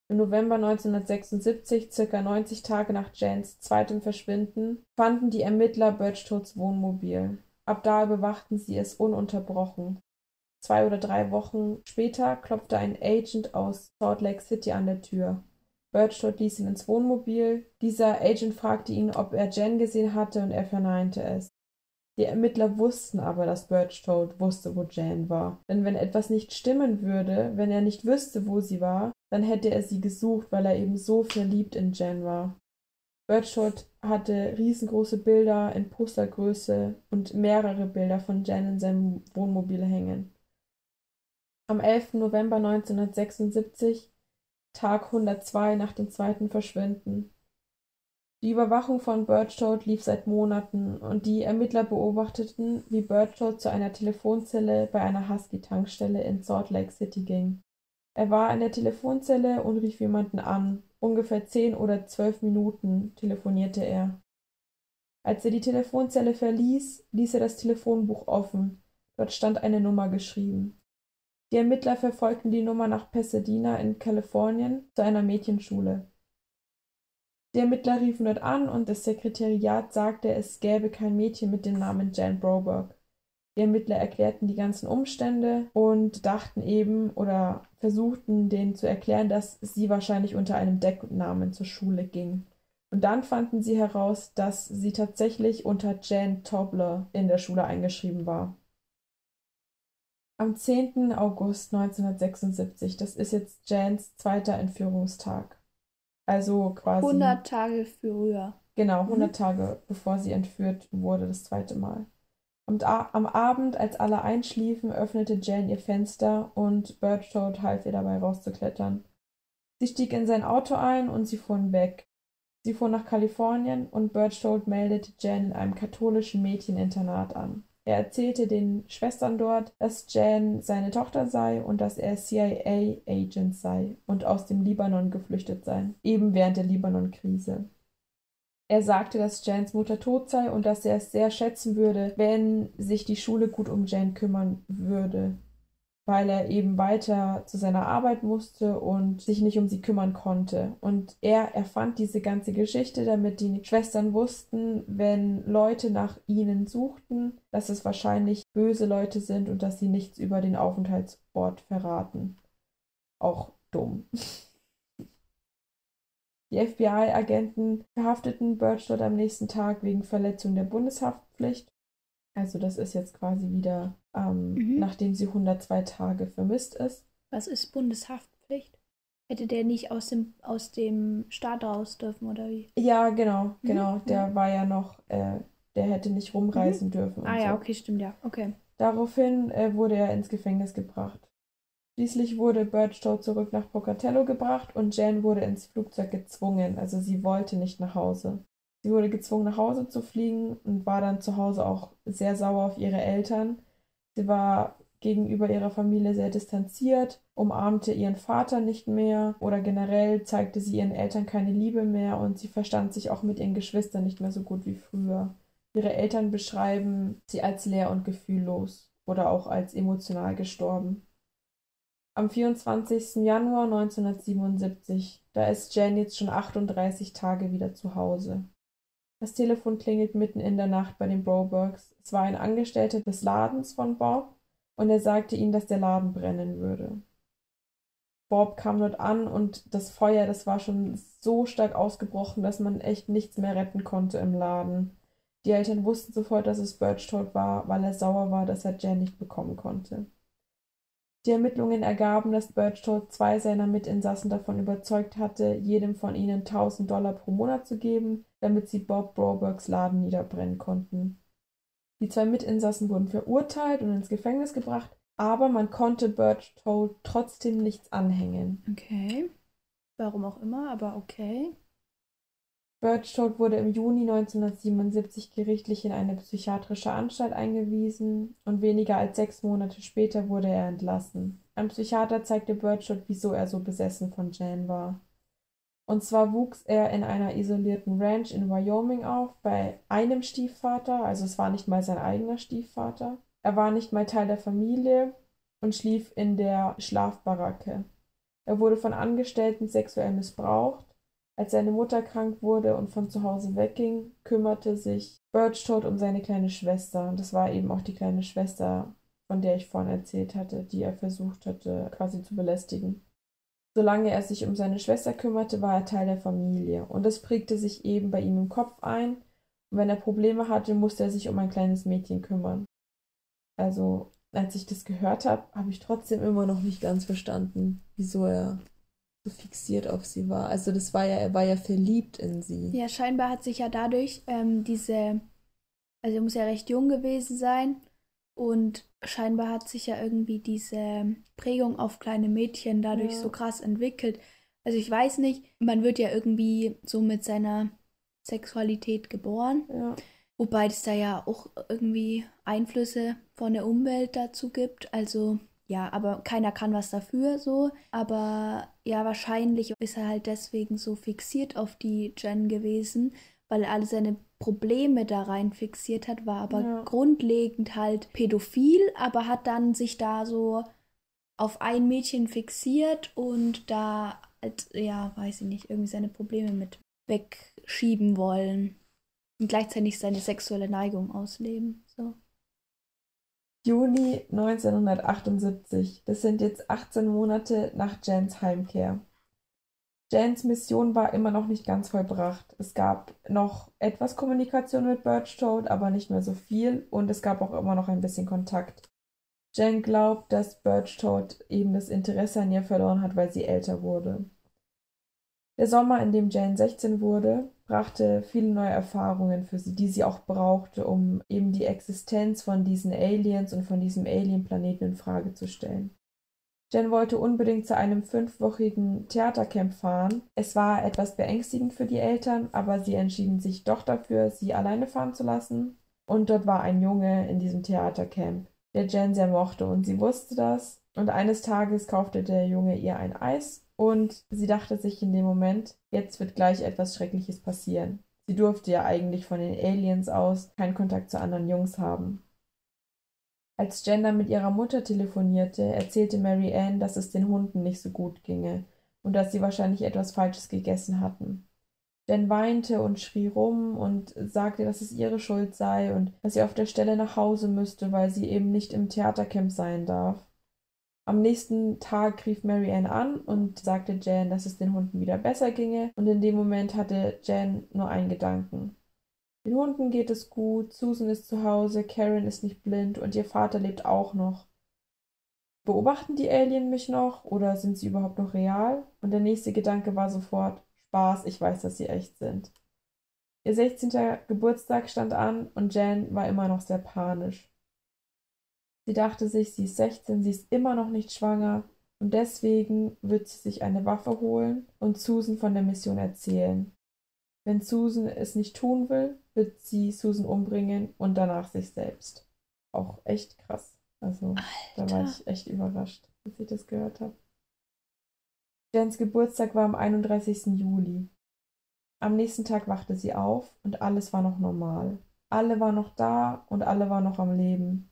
Im November 1976, circa 90 Tage nach Jans zweitem Verschwinden, fanden die Ermittler Birchtolds Wohnmobil. Ab da bewachten sie es ununterbrochen. Zwei oder drei Wochen später klopfte ein Agent aus Salt Lake City an der Tür. Birchtold ließ ihn ins Wohnmobil. Dieser Agent fragte ihn, ob er Jen gesehen hatte, und er verneinte es. Die Ermittler wussten aber, dass Birchtold wusste, wo Jan war. Denn wenn etwas nicht stimmen würde, wenn er nicht wüsste, wo sie war, dann hätte er sie gesucht, weil er eben so verliebt in Jan war. Birchtold hatte riesengroße Bilder in Postergröße und mehrere Bilder von Jan in seinem Wohnmobil hängen. Am 11. November 1976, Tag 102 nach dem zweiten Verschwinden, die Überwachung von Birchtold lief seit Monaten und die Ermittler beobachteten, wie Birchtold zu einer Telefonzelle bei einer Husky-Tankstelle in Salt Lake City ging. Er war in der Telefonzelle und rief jemanden an. Ungefähr zehn oder zwölf Minuten telefonierte er. Als er die Telefonzelle verließ, ließ er das Telefonbuch offen. Dort stand eine Nummer geschrieben. Die Ermittler verfolgten die Nummer nach Pasadena in Kalifornien zu einer Mädchenschule. Die Ermittler riefen dort an und das Sekretariat sagte, es gäbe kein Mädchen mit dem Namen Jan Broberg. Die Ermittler erklärten die ganzen Umstände und dachten eben oder versuchten denen zu erklären, dass sie wahrscheinlich unter einem Decknamen zur Schule ging. Und dann fanden sie heraus, dass sie tatsächlich unter Jan Tobler in der Schule eingeschrieben war. Am 10. August 1976, das ist jetzt Jans zweiter Entführungstag, also quasi. 100 Tage früher. Genau, 100 mhm. Tage bevor sie entführt wurde, das zweite Mal. Und am Abend, als alle einschliefen, öffnete Jane ihr Fenster und Birchtold half ihr dabei rauszuklettern. Sie stieg in sein Auto ein und sie fuhren weg. Sie fuhr nach Kalifornien und Birchtold meldete Jan in einem katholischen Mädcheninternat an. Er erzählte den Schwestern dort, dass Jan seine Tochter sei und dass er CIA-Agent sei und aus dem Libanon geflüchtet sei, eben während der Libanon-Krise. Er sagte, dass Jans Mutter tot sei und dass er es sehr schätzen würde, wenn sich die Schule gut um Jan kümmern würde weil er eben weiter zu seiner Arbeit musste und sich nicht um sie kümmern konnte. Und er erfand diese ganze Geschichte, damit die Schwestern wussten, wenn Leute nach ihnen suchten, dass es wahrscheinlich böse Leute sind und dass sie nichts über den Aufenthaltsort verraten. Auch dumm. Die FBI-Agenten verhafteten Birch dort am nächsten Tag wegen Verletzung der Bundeshaftpflicht also das ist jetzt quasi wieder, ähm, mhm. nachdem sie 102 Tage vermisst ist. Was ist Bundeshaftpflicht? Hätte der nicht aus dem, aus dem Staat raus dürfen, oder wie? Ja, genau, mhm. genau. Der mhm. war ja noch, äh, der hätte nicht rumreisen mhm. dürfen. Ah ja, so. okay, stimmt, ja. Okay. Daraufhin äh, wurde er ins Gefängnis gebracht. Schließlich wurde Birchtow zurück nach Pocatello gebracht und Jan wurde ins Flugzeug gezwungen, also sie wollte nicht nach Hause. Sie wurde gezwungen, nach Hause zu fliegen und war dann zu Hause auch sehr sauer auf ihre Eltern. Sie war gegenüber ihrer Familie sehr distanziert, umarmte ihren Vater nicht mehr oder generell zeigte sie ihren Eltern keine Liebe mehr und sie verstand sich auch mit ihren Geschwistern nicht mehr so gut wie früher. Ihre Eltern beschreiben sie als leer und gefühllos oder auch als emotional gestorben. Am 24. Januar 1977, da ist Jan jetzt schon 38 Tage wieder zu Hause. Das Telefon klingelt mitten in der Nacht bei den Brobergs. Es war ein Angestellter des Ladens von Bob und er sagte ihnen, dass der Laden brennen würde. Bob kam dort an und das Feuer, das war schon so stark ausgebrochen, dass man echt nichts mehr retten konnte im Laden. Die Eltern wussten sofort, dass es Birchtold war, weil er sauer war, dass er Jen nicht bekommen konnte. Die Ermittlungen ergaben, dass Birchtold zwei seiner Mitinsassen davon überzeugt hatte, jedem von ihnen 1000 Dollar pro Monat zu geben, damit sie Bob Brobergs Laden niederbrennen konnten. Die zwei Mitinsassen wurden verurteilt und ins Gefängnis gebracht, aber man konnte Birchtold trotzdem nichts anhängen. Okay. Warum auch immer, aber okay. Birchtold wurde im Juni 1977 gerichtlich in eine psychiatrische Anstalt eingewiesen und weniger als sechs Monate später wurde er entlassen. Ein Psychiater zeigte Birchtold, wieso er so besessen von Jan war. Und zwar wuchs er in einer isolierten Ranch in Wyoming auf, bei einem Stiefvater, also es war nicht mal sein eigener Stiefvater. Er war nicht mal Teil der Familie und schlief in der Schlafbaracke. Er wurde von Angestellten sexuell missbraucht. Als seine Mutter krank wurde und von zu Hause wegging, kümmerte sich Birchtold um seine kleine Schwester. Und das war eben auch die kleine Schwester, von der ich vorhin erzählt hatte, die er versucht hatte, quasi zu belästigen. Solange er sich um seine Schwester kümmerte, war er Teil der Familie. Und das prägte sich eben bei ihm im Kopf ein. Und wenn er Probleme hatte, musste er sich um ein kleines Mädchen kümmern. Also als ich das gehört habe, habe ich trotzdem immer noch nicht ganz verstanden, wieso er so fixiert auf sie war. Also das war ja, er war ja verliebt in sie. Ja, scheinbar hat sich ja dadurch ähm, diese, also er muss ja recht jung gewesen sein und scheinbar hat sich ja irgendwie diese Prägung auf kleine Mädchen dadurch ja. so krass entwickelt. Also ich weiß nicht, man wird ja irgendwie so mit seiner Sexualität geboren. Ja. Wobei es da ja auch irgendwie Einflüsse von der Umwelt dazu gibt. Also ja, aber keiner kann was dafür so. Aber ja, wahrscheinlich ist er halt deswegen so fixiert auf die Jen gewesen, weil er alle seine Probleme da rein fixiert hat, war aber ja. grundlegend halt pädophil, aber hat dann sich da so auf ein Mädchen fixiert und da, halt, ja, weiß ich nicht, irgendwie seine Probleme mit wegschieben wollen und gleichzeitig seine sexuelle Neigung ausleben. So. Juni 1978. Das sind jetzt 18 Monate nach Jans Heimkehr. Jans Mission war immer noch nicht ganz vollbracht. Es gab noch etwas Kommunikation mit Birchtoad, aber nicht mehr so viel und es gab auch immer noch ein bisschen Kontakt. Jen glaubt, dass Birchtoad eben das Interesse an ihr verloren hat, weil sie älter wurde. Der Sommer, in dem Jane 16 wurde, brachte viele neue Erfahrungen für sie, die sie auch brauchte, um eben die Existenz von diesen Aliens und von diesem Alien-Planeten in Frage zu stellen. Jen wollte unbedingt zu einem fünfwöchigen Theatercamp fahren. Es war etwas beängstigend für die Eltern, aber sie entschieden sich doch dafür, sie alleine fahren zu lassen. Und dort war ein Junge in diesem Theatercamp, der Jen sehr mochte und sie wusste das. Und eines Tages kaufte der Junge ihr ein Eis und sie dachte sich in dem Moment, jetzt wird gleich etwas Schreckliches passieren. Sie durfte ja eigentlich von den Aliens aus keinen Kontakt zu anderen Jungs haben. Als Jen dann mit ihrer Mutter telefonierte, erzählte Mary Ann, dass es den Hunden nicht so gut ginge und dass sie wahrscheinlich etwas Falsches gegessen hatten. Jen weinte und schrie rum und sagte, dass es ihre Schuld sei und dass sie auf der Stelle nach Hause müsste, weil sie eben nicht im Theatercamp sein darf. Am nächsten Tag rief Mary Ann an und sagte Jan, dass es den Hunden wieder besser ginge, und in dem Moment hatte Jan nur einen Gedanken. Den Hunden geht es gut, Susan ist zu Hause, Karen ist nicht blind und ihr Vater lebt auch noch. Beobachten die Alien mich noch oder sind sie überhaupt noch real? Und der nächste Gedanke war sofort Spaß, ich weiß, dass sie echt sind. Ihr 16. Geburtstag stand an und Jan war immer noch sehr panisch. Sie dachte sich, sie ist 16, sie ist immer noch nicht schwanger und deswegen wird sie sich eine Waffe holen und Susan von der Mission erzählen. Wenn Susan es nicht tun will, wird sie Susan umbringen und danach sich selbst. Auch echt krass. Also, Alter. da war ich echt überrascht, als ich das gehört habe. Jens Geburtstag war am 31. Juli. Am nächsten Tag wachte sie auf und alles war noch normal. Alle waren noch da und alle waren noch am Leben.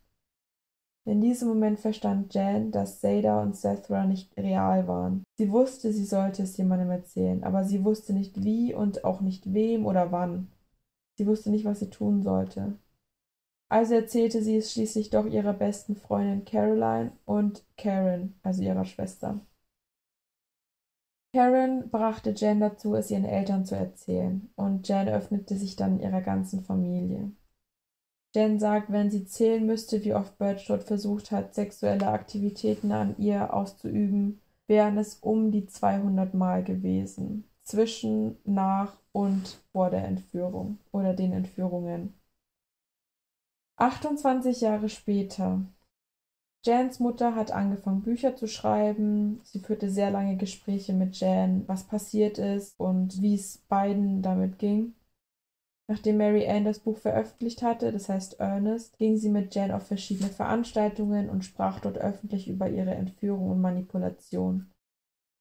In diesem Moment verstand Jan, dass Zeta und Sethra nicht real waren. Sie wusste, sie sollte es jemandem erzählen, aber sie wusste nicht wie und auch nicht wem oder wann. Sie wusste nicht, was sie tun sollte. Also erzählte sie es schließlich doch ihrer besten Freundin Caroline und Karen, also ihrer Schwester. Karen brachte Jan dazu, es ihren Eltern zu erzählen, und Jan öffnete sich dann ihrer ganzen Familie. Jen sagt, wenn sie zählen müsste, wie oft Birchwood versucht hat, sexuelle Aktivitäten an ihr auszuüben, wären es um die 200 Mal gewesen. Zwischen, nach und vor der Entführung oder den Entführungen. 28 Jahre später. Jans Mutter hat angefangen, Bücher zu schreiben. Sie führte sehr lange Gespräche mit Jan, was passiert ist und wie es beiden damit ging. Nachdem Mary Ann das Buch veröffentlicht hatte, das heißt Ernest, ging sie mit Jan auf verschiedene Veranstaltungen und sprach dort öffentlich über ihre Entführung und Manipulation.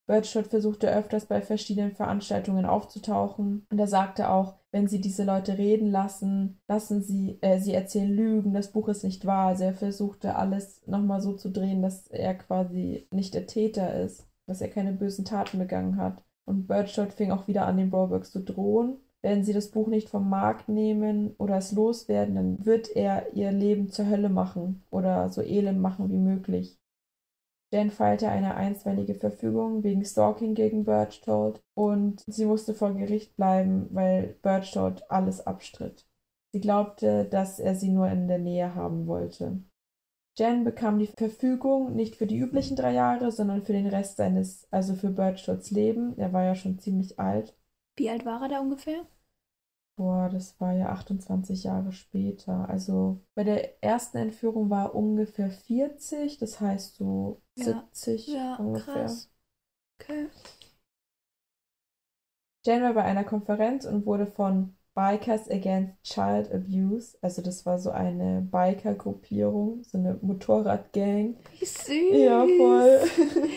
Birdshot versuchte öfters bei verschiedenen Veranstaltungen aufzutauchen und er sagte auch, wenn sie diese Leute reden lassen, lassen sie, äh, sie erzählen Lügen, das Buch ist nicht wahr. Also er versuchte alles nochmal so zu drehen, dass er quasi nicht der Täter ist, dass er keine bösen Taten begangen hat. Und Birdshot fing auch wieder an, den Brobergs zu drohen. Wenn sie das Buch nicht vom Markt nehmen oder es loswerden, dann wird er ihr Leben zur Hölle machen oder so elend machen wie möglich. Jen feilte eine einstweilige Verfügung wegen Stalking gegen Birchtold und sie musste vor Gericht bleiben, weil Birchtold alles abstritt. Sie glaubte, dass er sie nur in der Nähe haben wollte. Jen bekam die Verfügung nicht für die üblichen drei Jahre, sondern für den Rest seines, also für Birchtolds Leben. Er war ja schon ziemlich alt. Wie alt war er da ungefähr? Boah, das war ja 28 Jahre später. Also bei der ersten Entführung war ungefähr 40, das heißt so ja. 70 ja, ungefähr. Krass. Okay. Jane war bei einer Konferenz und wurde von Bikers Against Child Abuse, also das war so eine Biker-Gruppierung, so eine Motorradgang. Wie süß. Ja, voll.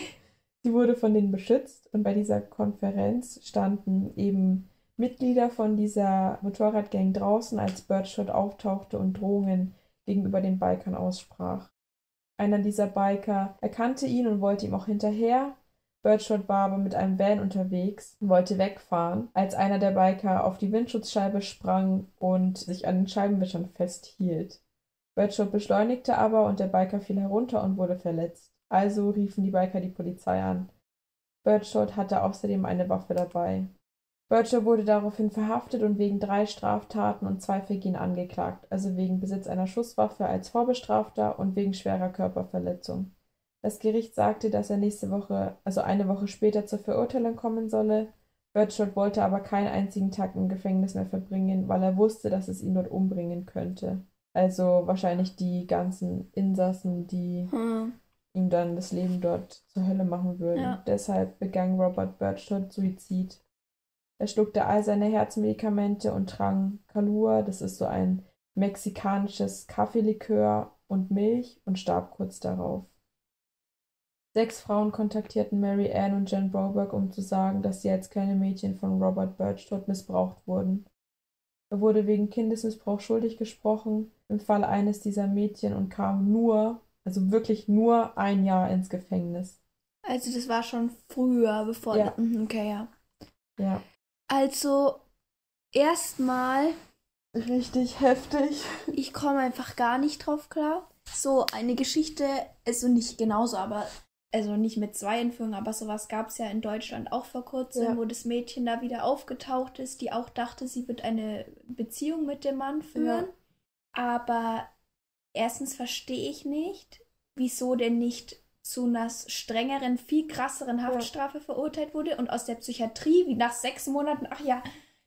Sie wurde von denen beschützt und bei dieser Konferenz standen eben Mitglieder von dieser Motorradgang draußen, als Birdshot auftauchte und Drohungen gegenüber den Bikern aussprach. Einer dieser Biker erkannte ihn und wollte ihm auch hinterher. Birdshot war aber mit einem Van unterwegs und wollte wegfahren, als einer der Biker auf die Windschutzscheibe sprang und sich an den Scheibenwischern festhielt. Birdshot beschleunigte aber und der Biker fiel herunter und wurde verletzt. Also riefen die Biker die Polizei an. Birdshot hatte außerdem eine Waffe dabei. Bircher wurde daraufhin verhaftet und wegen drei Straftaten und zwei Vergehen angeklagt, also wegen Besitz einer Schusswaffe als Vorbestrafter und wegen schwerer Körperverletzung. Das Gericht sagte, dass er nächste Woche, also eine Woche später, zur Verurteilung kommen solle. Birdshot wollte aber keinen einzigen Tag im Gefängnis mehr verbringen, weil er wusste, dass es ihn dort umbringen könnte. Also wahrscheinlich die ganzen Insassen, die hm. ihm dann das Leben dort zur Hölle machen würden. Ja. Deshalb begann Robert Birdshot Suizid. Er schluckte all seine Herzmedikamente und trank Kalua, das ist so ein mexikanisches Kaffeelikör und Milch und starb kurz darauf. Sechs Frauen kontaktierten Mary Ann und Jen Broberg, um zu sagen, dass sie als kleine Mädchen von Robert Birch dort missbraucht wurden. Er wurde wegen Kindesmissbrauch schuldig gesprochen im Fall eines dieser Mädchen und kam nur, also wirklich nur ein Jahr ins Gefängnis. Also das war schon früher, bevor. Ja. Mhm, okay, ja. Ja. Also, erstmal. Richtig heftig. Ich komme einfach gar nicht drauf klar. So, eine Geschichte, also nicht genauso, aber. Also nicht mit zwei Entführungen, aber sowas gab es ja in Deutschland auch vor kurzem, ja. wo das Mädchen da wieder aufgetaucht ist, die auch dachte, sie wird eine Beziehung mit dem Mann führen. Ja. Aber erstens verstehe ich nicht, wieso denn nicht zu einer strengeren, viel krasseren Haftstrafe ja. verurteilt wurde und aus der Psychiatrie, wie nach sechs Monaten, ach ja,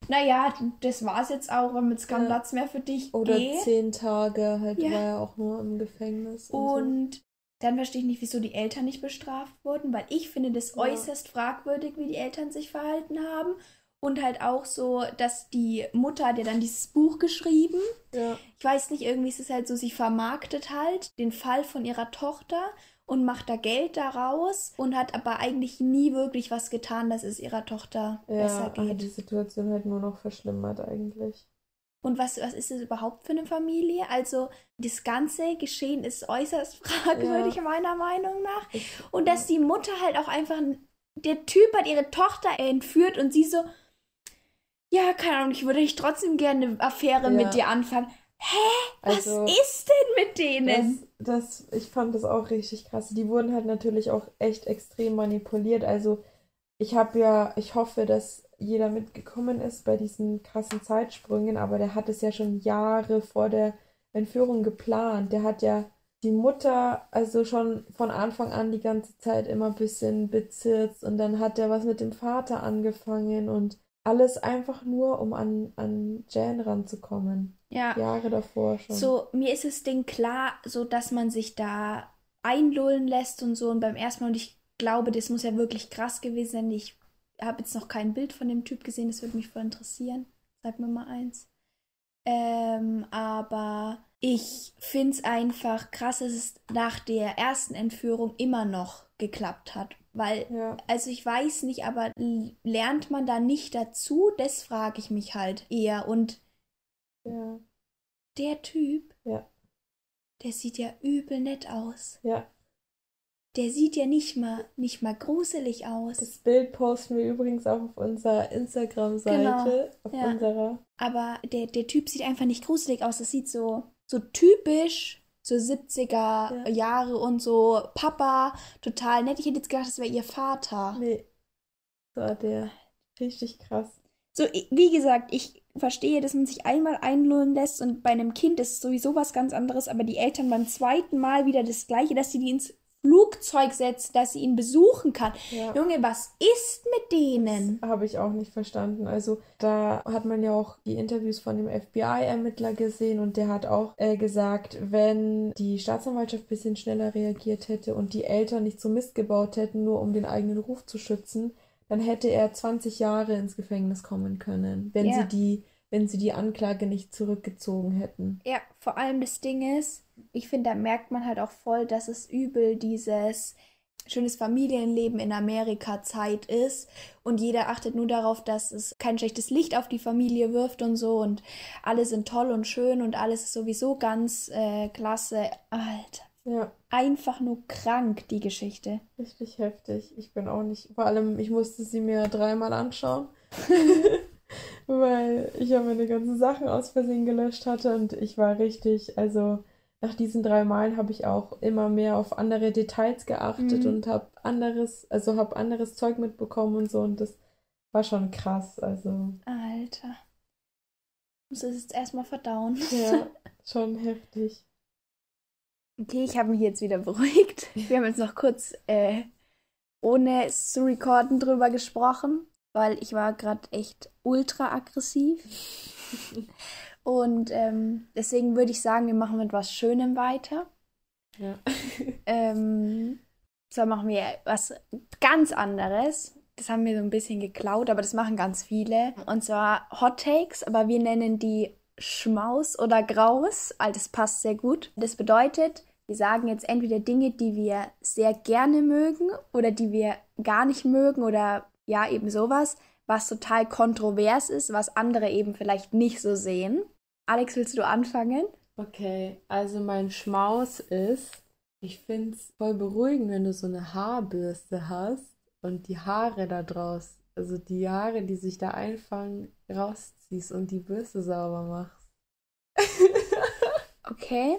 naja, das war's jetzt auch, wenn jetzt kein ja. Platz mehr für dich Oder geh. zehn Tage, halt ja. war er auch nur im Gefängnis. Und, und so. dann verstehe ich nicht, wieso die Eltern nicht bestraft wurden, weil ich finde das äußerst fragwürdig, wie die Eltern sich verhalten haben. Und halt auch so, dass die Mutter hat ja dann dieses Buch geschrieben. Ja. Ich weiß nicht, irgendwie ist es halt so, sie vermarktet halt den Fall von ihrer Tochter und macht da Geld daraus und hat aber eigentlich nie wirklich was getan, dass es ihrer Tochter ja, besser geht. Ja, die Situation halt nur noch verschlimmert eigentlich. Und was, was ist das überhaupt für eine Familie? Also, das ganze Geschehen ist äußerst fragwürdig, ja. meiner Meinung nach. Und dass die Mutter halt auch einfach, der Typ hat ihre Tochter entführt und sie so, ja, keine Ahnung, ich würde nicht trotzdem gerne eine Affäre ja. mit dir anfangen. Hä? Was also, ist denn mit denen? Das, das, ich fand das auch richtig krass. Die wurden halt natürlich auch echt extrem manipuliert. Also ich habe ja, ich hoffe, dass jeder mitgekommen ist bei diesen krassen Zeitsprüngen, aber der hat es ja schon Jahre vor der Entführung geplant. Der hat ja die Mutter also schon von Anfang an die ganze Zeit immer ein bisschen bezirzt und dann hat er was mit dem Vater angefangen und alles einfach nur, um an, an Jan ranzukommen. Ja. Jahre davor schon. So, mir ist das Ding klar, so dass man sich da einlullen lässt und so. Und beim ersten Mal, und ich glaube, das muss ja wirklich krass gewesen sein. Ich habe jetzt noch kein Bild von dem Typ gesehen, das würde mich voll interessieren. Sag mir mal eins. Ähm, aber ich finde es einfach krass, dass es nach der ersten Entführung immer noch geklappt hat. Weil, Ja. also ich weiß nicht, aber lernt man da nicht dazu? Das frage ich mich halt eher. Und Ja. der Typ, Ja. der sieht ja übel nett aus. Ja. Der sieht ja nicht mal, nicht mal gruselig aus. Das Bild posten wir übrigens auch auf unserer Instagram-Seite. Genau. Auf Ja. unserer. Aber der, der Typ sieht einfach nicht gruselig aus. Das sieht so, so typisch, so 70er Ja. Jahre und so Papa, total nett. Ich hätte jetzt gedacht, das wäre ihr Vater. Nee. So war der. Richtig krass. So, wie gesagt, ich verstehe, dass man sich einmal einlullen lässt und bei einem Kind ist sowieso was ganz anderes, aber die Eltern beim zweiten Mal wieder das Gleiche, dass sie die ins Flugzeug setzen, dass sie ihn besuchen kann. Ja. Junge, was ist mit denen? Habe ich auch nicht verstanden. Also da hat man ja auch die Interviews von dem FBI-Ermittler gesehen und der hat auch äh, gesagt, wenn die Staatsanwaltschaft ein bisschen schneller reagiert hätte und die Eltern nicht so Mist gebaut hätten, nur um den eigenen Ruf zu schützen, dann hätte er 20 Jahre ins Gefängnis kommen können, wenn Ja. sie die, wenn sie die Anklage nicht zurückgezogen hätten. Ja, vor allem das Ding ist, ich finde, da merkt man halt auch voll, dass es übel dieses schönes Familienleben in Amerika Zeit ist und jeder achtet nur darauf, dass es kein schlechtes Licht auf die Familie wirft und so und alle sind toll und schön und alles ist sowieso ganz äh, klasse. Alter, Ja, einfach nur krank, die Geschichte. richtig heftig. Ich bin auch nicht, vor allem, ich musste sie mir dreimal anschauen. weil ich ja meine ganzen Sachen aus Versehen gelöscht hatte und ich war richtig, also nach diesen drei Malen habe ich auch immer mehr auf andere Details geachtet Mhm. und habe anderes, also habe anderes Zeug mitbekommen und so und das war schon krass, also Alter. Muss es jetzt erstmal verdauen. ja, schon heftig. Okay, ich habe mich jetzt wieder beruhigt. Wir haben jetzt noch kurz äh, ohne es zu recorden drüber gesprochen, weil ich war gerade echt ultra aggressiv. Und ähm, deswegen würde ich sagen, wir machen mit was Schönem weiter. Ja. Ähm, zwar machen wir was ganz anderes. Das haben wir so ein bisschen geklaut, aber das machen ganz viele. Und zwar Hot Takes, aber wir nennen die Schmaus oder Graus. All das passt sehr gut. Das bedeutet, wir sagen jetzt entweder Dinge, die wir sehr gerne mögen oder die wir gar nicht mögen oder ja, eben sowas, was total kontrovers ist, was andere eben vielleicht nicht so sehen. Alex, willst du anfangen? Okay, also mein Schmaus ist, ich finde es voll beruhigend, wenn du so eine Haarbürste hast und die Haare da draus, also die Haare, die sich da einfangen, rausziehst und die Bürste sauber machst. Okay.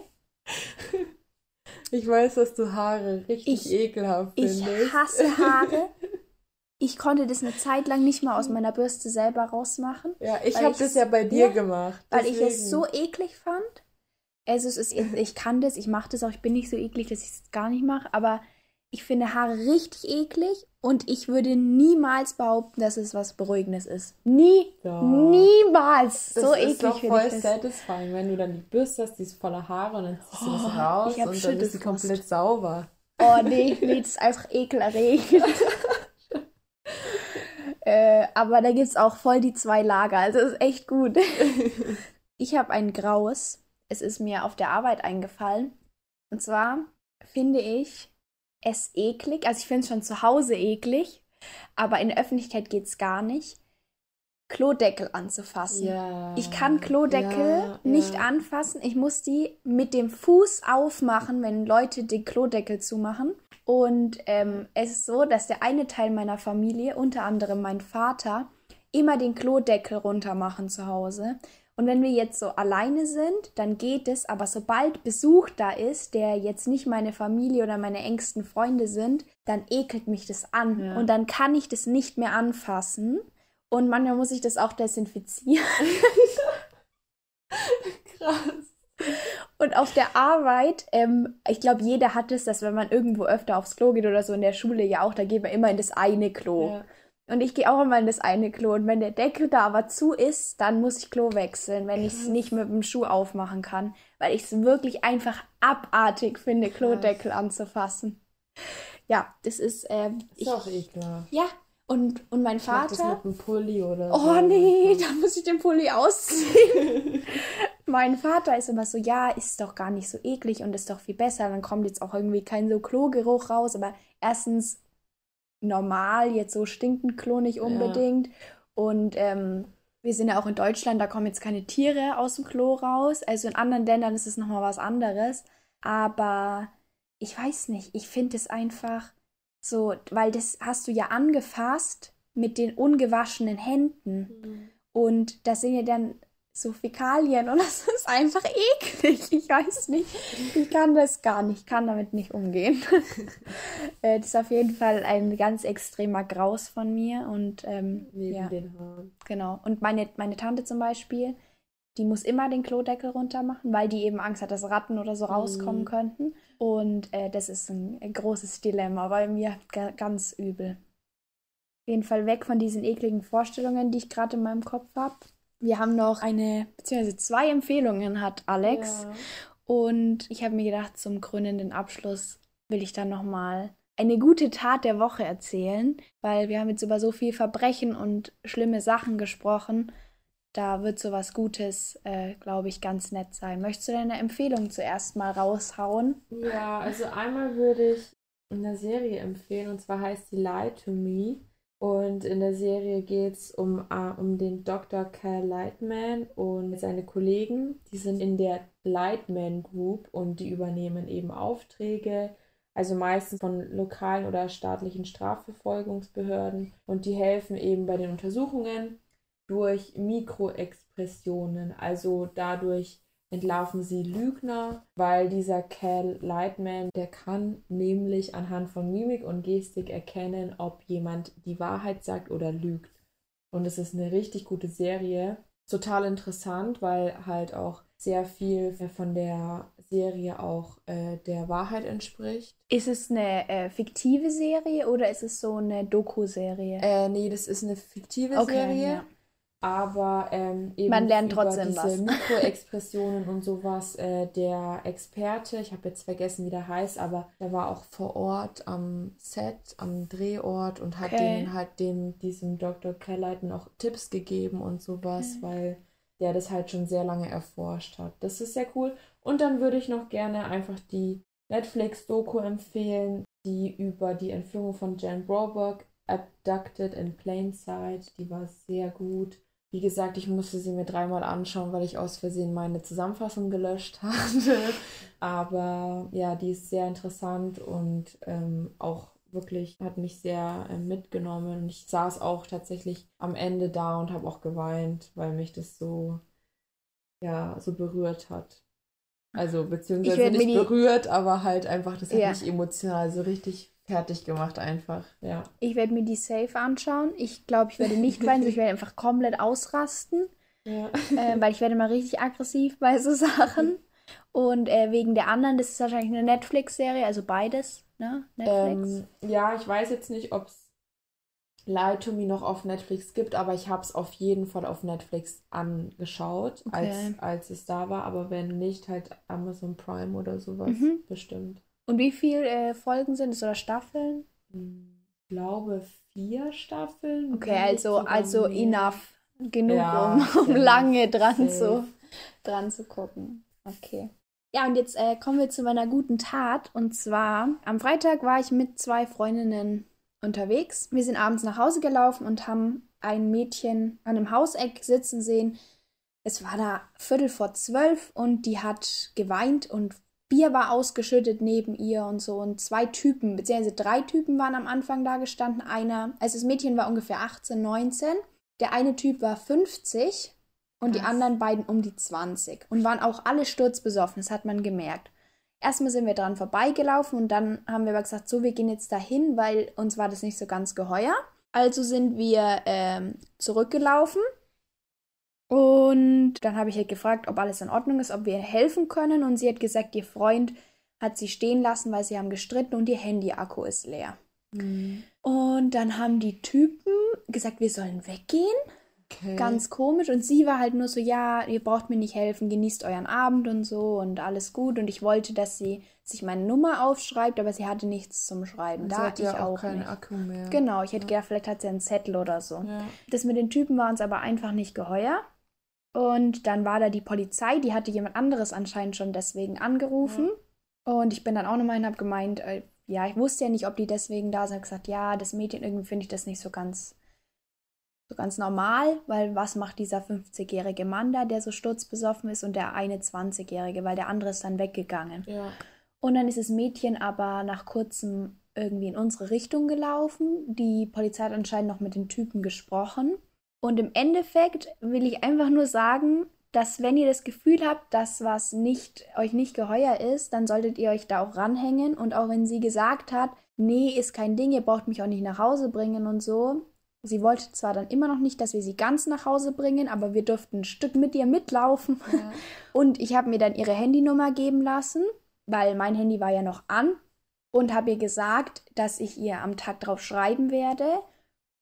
Ich weiß, dass du Haare richtig Ich- ekelhaft Ich findest. hasse Haare. Ich konnte das eine Zeit lang nicht mal aus meiner Bürste selber rausmachen, Ja, ich habe ich- das ja bei dir ja, gemacht. weil ich es deswegen. so eklig fand. Also es ist, ich kann das, ich mache das auch, ich bin nicht so eklig, dass ich es gar nicht mache, aber ich finde Haare richtig eklig und ich würde niemals behaupten, dass es was Beruhigendes ist. Nie, Doch. niemals. Das so ist eklig finde voll ich das. satisfying, wenn du dann die Bürste hast, die ist voller Haare und dann ziehst du das Oh, raus und dann ist sie komplett sauber. Oh nee, nee, das ist einfach ekelerregend. äh, aber da gibt es auch voll die zwei Lager, also ist echt gut. Ich habe ein graues. Es ist mir auf der Arbeit eingefallen. Und zwar finde ich es eklig. Also ich finde es schon zu Hause eklig, aber in der Öffentlichkeit geht es gar nicht. Klodeckel anzufassen. Ja. Ich kann Klodeckel Ja, nicht ja. anfassen. Ich muss die mit dem Fuß aufmachen, wenn Leute den Klodeckel zumachen. Und ähm, es ist so, dass der eine Teil meiner Familie, unter anderem mein Vater, immer den Klodeckel runter machen zu Hause. Und wenn wir jetzt so alleine sind, dann geht es, aber sobald Besuch da ist, der jetzt nicht meine Familie oder meine engsten Freunde sind, dann ekelt mich das an. Ja. Und dann kann ich das nicht mehr anfassen. Und manchmal muss ich das auch desinfizieren. Krass. Und auf der Arbeit, ähm, ich glaube, jeder hat es, dass wenn man irgendwo öfter aufs Klo geht oder so in der Schule ja auch, da geht man immer in das eine Klo. Ja. Und ich gehe auch immer in das eine Klo. Und wenn der Deckel da aber zu ist, dann muss ich Klo wechseln, wenn ich es Krass. nicht mit dem Schuh aufmachen kann. Weil ich es wirklich einfach abartig finde, Klodeckel anzufassen. Ja, das ist, ähm, Ist ich, auch ekelhaft. ja. Und, und mein Ich mach das Vater. mit einem Pulli oder Oh so. nee, da muss ich den Pulli ausziehen. mein Vater ist immer so, ja, ist doch gar nicht so eklig und ist doch viel besser. Dann kommt jetzt auch irgendwie kein so Klogeruch raus. Aber erstens normal, jetzt so stinkt ein Klo nicht unbedingt. Ja. Und ähm, wir sind ja auch in Deutschland, da kommen jetzt keine Tiere aus dem Klo raus. Also in anderen Ländern ist es nochmal was anderes. Aber ich weiß nicht, ich finde es einfach so, weil das hast du ja angefasst mit den ungewaschenen Händen. Mhm. Und da sind ja dann so Fäkalien und das ist einfach eklig. Ich weiß nicht. Ich kann das gar nicht. Ich kann damit nicht umgehen. Äh, das ist auf jeden Fall ein ganz extremer Graus von mir. Und ähm, Neben ja, den Haaren. Genau. Und meine, meine Tante zum Beispiel, die muss immer den Klodeckel runter machen, weil die eben Angst hat, dass Ratten oder so rauskommen mhm. könnten. Und äh, das ist ein, ein großes Dilemma bei mir. Ganz übel. Auf jeden Fall weg von diesen ekligen Vorstellungen, die ich gerade in meinem Kopf habe. Wir haben noch eine, beziehungsweise zwei Empfehlungen hat Alex. Ja. Und ich habe mir gedacht, zum krönenden Abschluss will ich dann nochmal eine gute Tat der Woche erzählen, weil wir haben jetzt über so viel Verbrechen und schlimme Sachen gesprochen. Da wird so was Gutes, äh, glaube ich, ganz nett sein. Möchtest du deine Empfehlung zuerst mal raushauen? Ja, also einmal würde ich eine Serie empfehlen und zwar heißt die Lie to Me. Und in der Serie geht es um, uh, um den Dr. Cal Lightman und seine Kollegen. Die sind in der Lightman Group und die übernehmen eben Aufträge, also meistens von lokalen oder staatlichen Strafverfolgungsbehörden. Und die helfen eben bei den Untersuchungen durch Mikroexpressionen, also dadurch, entlarven sie Lügner, weil dieser Cal Lightman, der kann nämlich anhand von Mimik und Gestik erkennen, ob jemand die Wahrheit sagt oder lügt. Und es ist eine richtig gute Serie. Total interessant, weil halt auch sehr viel von der Serie auch äh, der Wahrheit entspricht. Ist es eine äh, fiktive Serie oder ist es so eine Doku-Serie? Äh, nee, das ist eine fiktive okay, Serie. Ja aber ähm, eben man lernt trotzdem diese was. Mikroexpressionen und sowas. Äh, der Experte, ich habe jetzt vergessen, wie der heißt, aber der war auch vor Ort am Set, am Drehort und hat okay. denen halt dem diesem Dr. Kelleiten auch Tipps gegeben und sowas, okay. weil der das halt schon sehr lange erforscht hat. Das ist sehr cool. Und dann würde ich noch gerne einfach die Netflix-Doku empfehlen, die über die Entführung von Jan Broberg Abducted in Plain Sight. Die war sehr gut. Wie gesagt, ich musste sie mir dreimal anschauen, weil ich aus Versehen meine Zusammenfassung gelöscht hatte. Aber ja, die ist sehr interessant und ähm, auch wirklich hat mich sehr äh, mitgenommen. Und ich saß auch tatsächlich am Ende da und habe auch geweint, weil mich das so, ja, so berührt hat. Also beziehungsweise nicht berührt, aber halt einfach, das hat ja. mich emotional so richtig fertig gemacht einfach, ja. Ich werde mir die safe anschauen. Ich glaube, ich werde nicht weinen, ich werde einfach komplett ausrasten. Ja. Äh, weil ich werde mal richtig aggressiv bei so Sachen. Und äh, wegen der anderen, das ist wahrscheinlich eine Netflix-Serie, also beides, ne? Netflix. Ähm, ja, ich weiß jetzt nicht, ob es Lie to Me noch auf Netflix gibt, aber ich habe es auf jeden Fall auf Netflix angeschaut, okay. als, als es da war. Aber wenn nicht, halt Amazon Prime oder sowas mhm. bestimmt. Und wie viele äh, Folgen sind es oder Staffeln? Ich glaube vier Staffeln. Okay, also, also enough. Genug, ja, um, um lange dran zu, dran zu gucken. Okay. Ja, und jetzt äh, kommen wir zu meiner guten Tat. Und zwar, am Freitag war ich mit zwei Freundinnen unterwegs. Wir sind abends nach Hause gelaufen und haben ein Mädchen an einem Hauseck sitzen sehen. Es war da Viertel vor zwölf und die hat geweint und Bier war ausgeschüttet neben ihr und so. Und zwei Typen, beziehungsweise drei Typen waren am Anfang da gestanden. Einer, also das Mädchen war ungefähr 18, 19. Der eine Typ war 50 und Was? die anderen beiden um die 20. Und waren auch alle sturzbesoffen, das hat man gemerkt. Erstmal sind wir dran vorbeigelaufen und dann haben wir aber gesagt, so, wir gehen jetzt dahin, weil uns war das nicht so ganz geheuer. Also sind wir ähm, zurückgelaufen und dann habe ich halt gefragt, ob alles in Ordnung ist, ob wir helfen können. Und sie hat gesagt, ihr Freund hat sie stehen lassen, weil sie haben gestritten und ihr Handy-Akku ist leer. Mhm. Und dann haben die Typen gesagt, wir sollen weggehen. Okay. Ganz komisch. Und sie war halt nur so, ja, ihr braucht mir nicht helfen, genießt euren Abend und so und alles gut. Und ich wollte, dass sie sich meine Nummer aufschreibt, aber sie hatte nichts zum Schreiben. da hatte ich ja auch, auch keinen Akku mehr. Genau, ich hätte ja. gedacht, vielleicht hat sie einen Zettel oder so. Ja. Das mit den Typen war uns aber einfach nicht geheuer. Und dann war da die Polizei, die hatte jemand anderes anscheinend schon deswegen angerufen. Ja. Und ich bin dann auch nochmal hin und habe gemeint, äh, ja, ich wusste ja nicht, ob die deswegen da sind. Ich gesagt, ja, das Mädchen, irgendwie finde ich das nicht so ganz, so ganz normal, weil was macht dieser 50-jährige Mann da, der so sturzbesoffen ist und der eine 20-jährige, weil der andere ist dann weggegangen. Ja. Und dann ist das Mädchen aber nach kurzem irgendwie in unsere Richtung gelaufen. Die Polizei hat anscheinend noch mit den Typen gesprochen. Und im Endeffekt will ich einfach nur sagen, dass wenn ihr das Gefühl habt, dass was nicht euch nicht geheuer ist, dann solltet ihr euch da auch ranhängen und auch wenn sie gesagt hat, nee, ist kein Ding, ihr braucht mich auch nicht nach Hause bringen und so. Sie wollte zwar dann immer noch nicht, dass wir sie ganz nach Hause bringen, aber wir durften ein Stück mit ihr mitlaufen. Ja. Und ich habe mir dann ihre Handynummer geben lassen, weil mein Handy war ja noch an und habe ihr gesagt, dass ich ihr am Tag drauf schreiben werde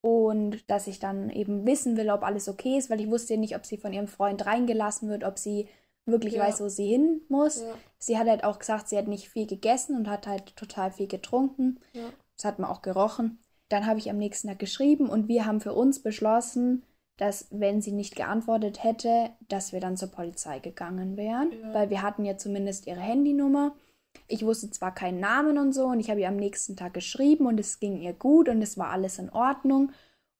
und dass ich dann eben wissen will, ob alles okay ist, weil ich wusste ja nicht, ob sie von ihrem Freund reingelassen wird, ob sie wirklich ja. weiß, wo sie hin muss. Ja. Sie hat halt auch gesagt, sie hat nicht viel gegessen und hat halt total viel getrunken. Ja. Das hat man auch gerochen. Dann habe ich am nächsten Tag geschrieben und wir haben für uns beschlossen, dass wenn sie nicht geantwortet hätte, dass wir dann zur Polizei gegangen wären, weil wir hatten ja zumindest ihre Handynummer ich wusste zwar keinen Namen und so und ich habe ihr am nächsten Tag geschrieben und es ging ihr gut und es war alles in Ordnung.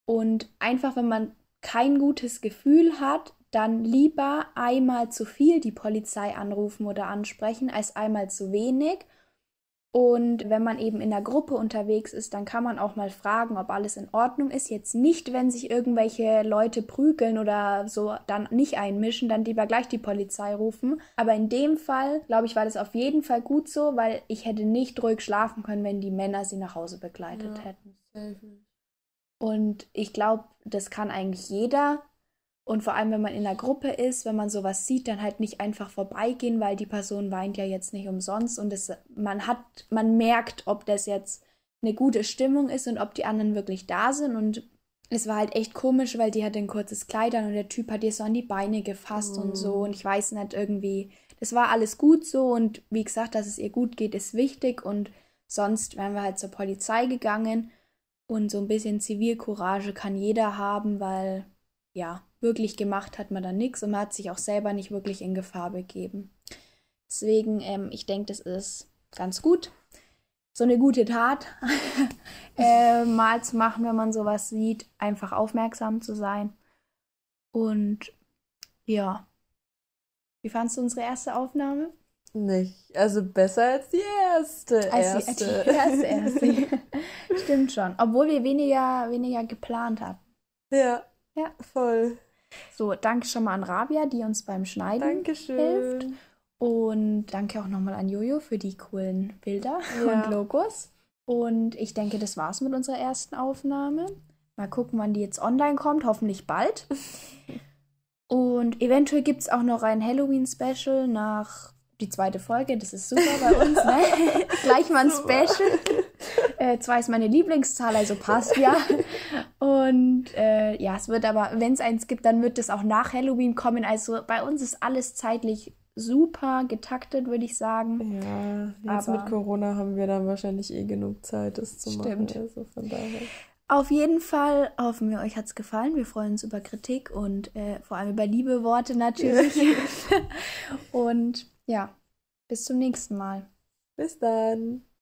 Und einfach, wenn man kein gutes Gefühl hat, dann lieber einmal zu viel die Polizei anrufen oder ansprechen, als einmal zu wenig. Und wenn man eben in der Gruppe unterwegs ist, dann kann man auch mal fragen, ob alles in Ordnung ist. Jetzt nicht, wenn sich irgendwelche Leute prügeln oder so dann nicht einmischen, dann lieber gleich die Polizei rufen. Aber in dem Fall, glaube ich, war das auf jeden Fall gut so, weil ich hätte nicht ruhig schlafen können, wenn die Männer sie nach Hause begleitet ja, hätten. Und ich glaube, das kann eigentlich jeder. Und vor allem, wenn man in einer Gruppe ist, wenn man sowas sieht, dann halt nicht einfach vorbeigehen, weil die Person weint ja jetzt nicht umsonst und es, man hat, man merkt, ob das jetzt eine gute Stimmung ist und ob die anderen wirklich da sind. Und es war halt echt komisch, weil die hatte ein kurzes Kleid an und der Typ hat ihr so an die Beine gefasst oh. und so. Und ich weiß nicht, irgendwie, das war alles gut so. Und wie gesagt, dass es ihr gut geht, ist wichtig. Und sonst wären wir halt zur Polizei gegangen. Und so ein bisschen Zivilcourage kann jeder haben, weil ja, wirklich gemacht hat man da nichts und man hat sich auch selber nicht wirklich in Gefahr begeben. Deswegen, ähm, ich denke, das ist ganz gut, so eine gute Tat äh, mal zu machen, wenn man sowas sieht, einfach aufmerksam zu sein. Und ja, wie fandest du unsere erste Aufnahme? Nicht, also besser als die erste. Als erste. Die, erste, erste. Stimmt schon. Obwohl wir weniger, weniger geplant hatten. Ja. Ja. Voll. So, danke schon mal an Rabia, die uns beim Schneiden Dankeschön. hilft. Und danke auch nochmal an Jojo für die coolen Bilder ja. und Logos. Und ich denke, das war's mit unserer ersten Aufnahme. Mal gucken, wann die jetzt online kommt. Hoffentlich bald. und eventuell gibt es auch noch ein Halloween-Special nach die zweite Folge. Das ist super bei uns. Ne? Gleich mal ein Special. Äh, zwei ist meine Lieblingszahl, also passt ja. Und äh, ja, es wird aber, wenn es eins gibt, dann wird es auch nach Halloween kommen. Also bei uns ist alles zeitlich super getaktet, würde ich sagen. Ja, jetzt aber, mit Corona haben wir dann wahrscheinlich eh genug Zeit, das zu stimmt. machen. Also von daher. Auf jeden Fall hoffen wir, euch hat es gefallen. Wir freuen uns über Kritik und äh, vor allem über liebe Worte natürlich. und ja, bis zum nächsten Mal. Bis dann.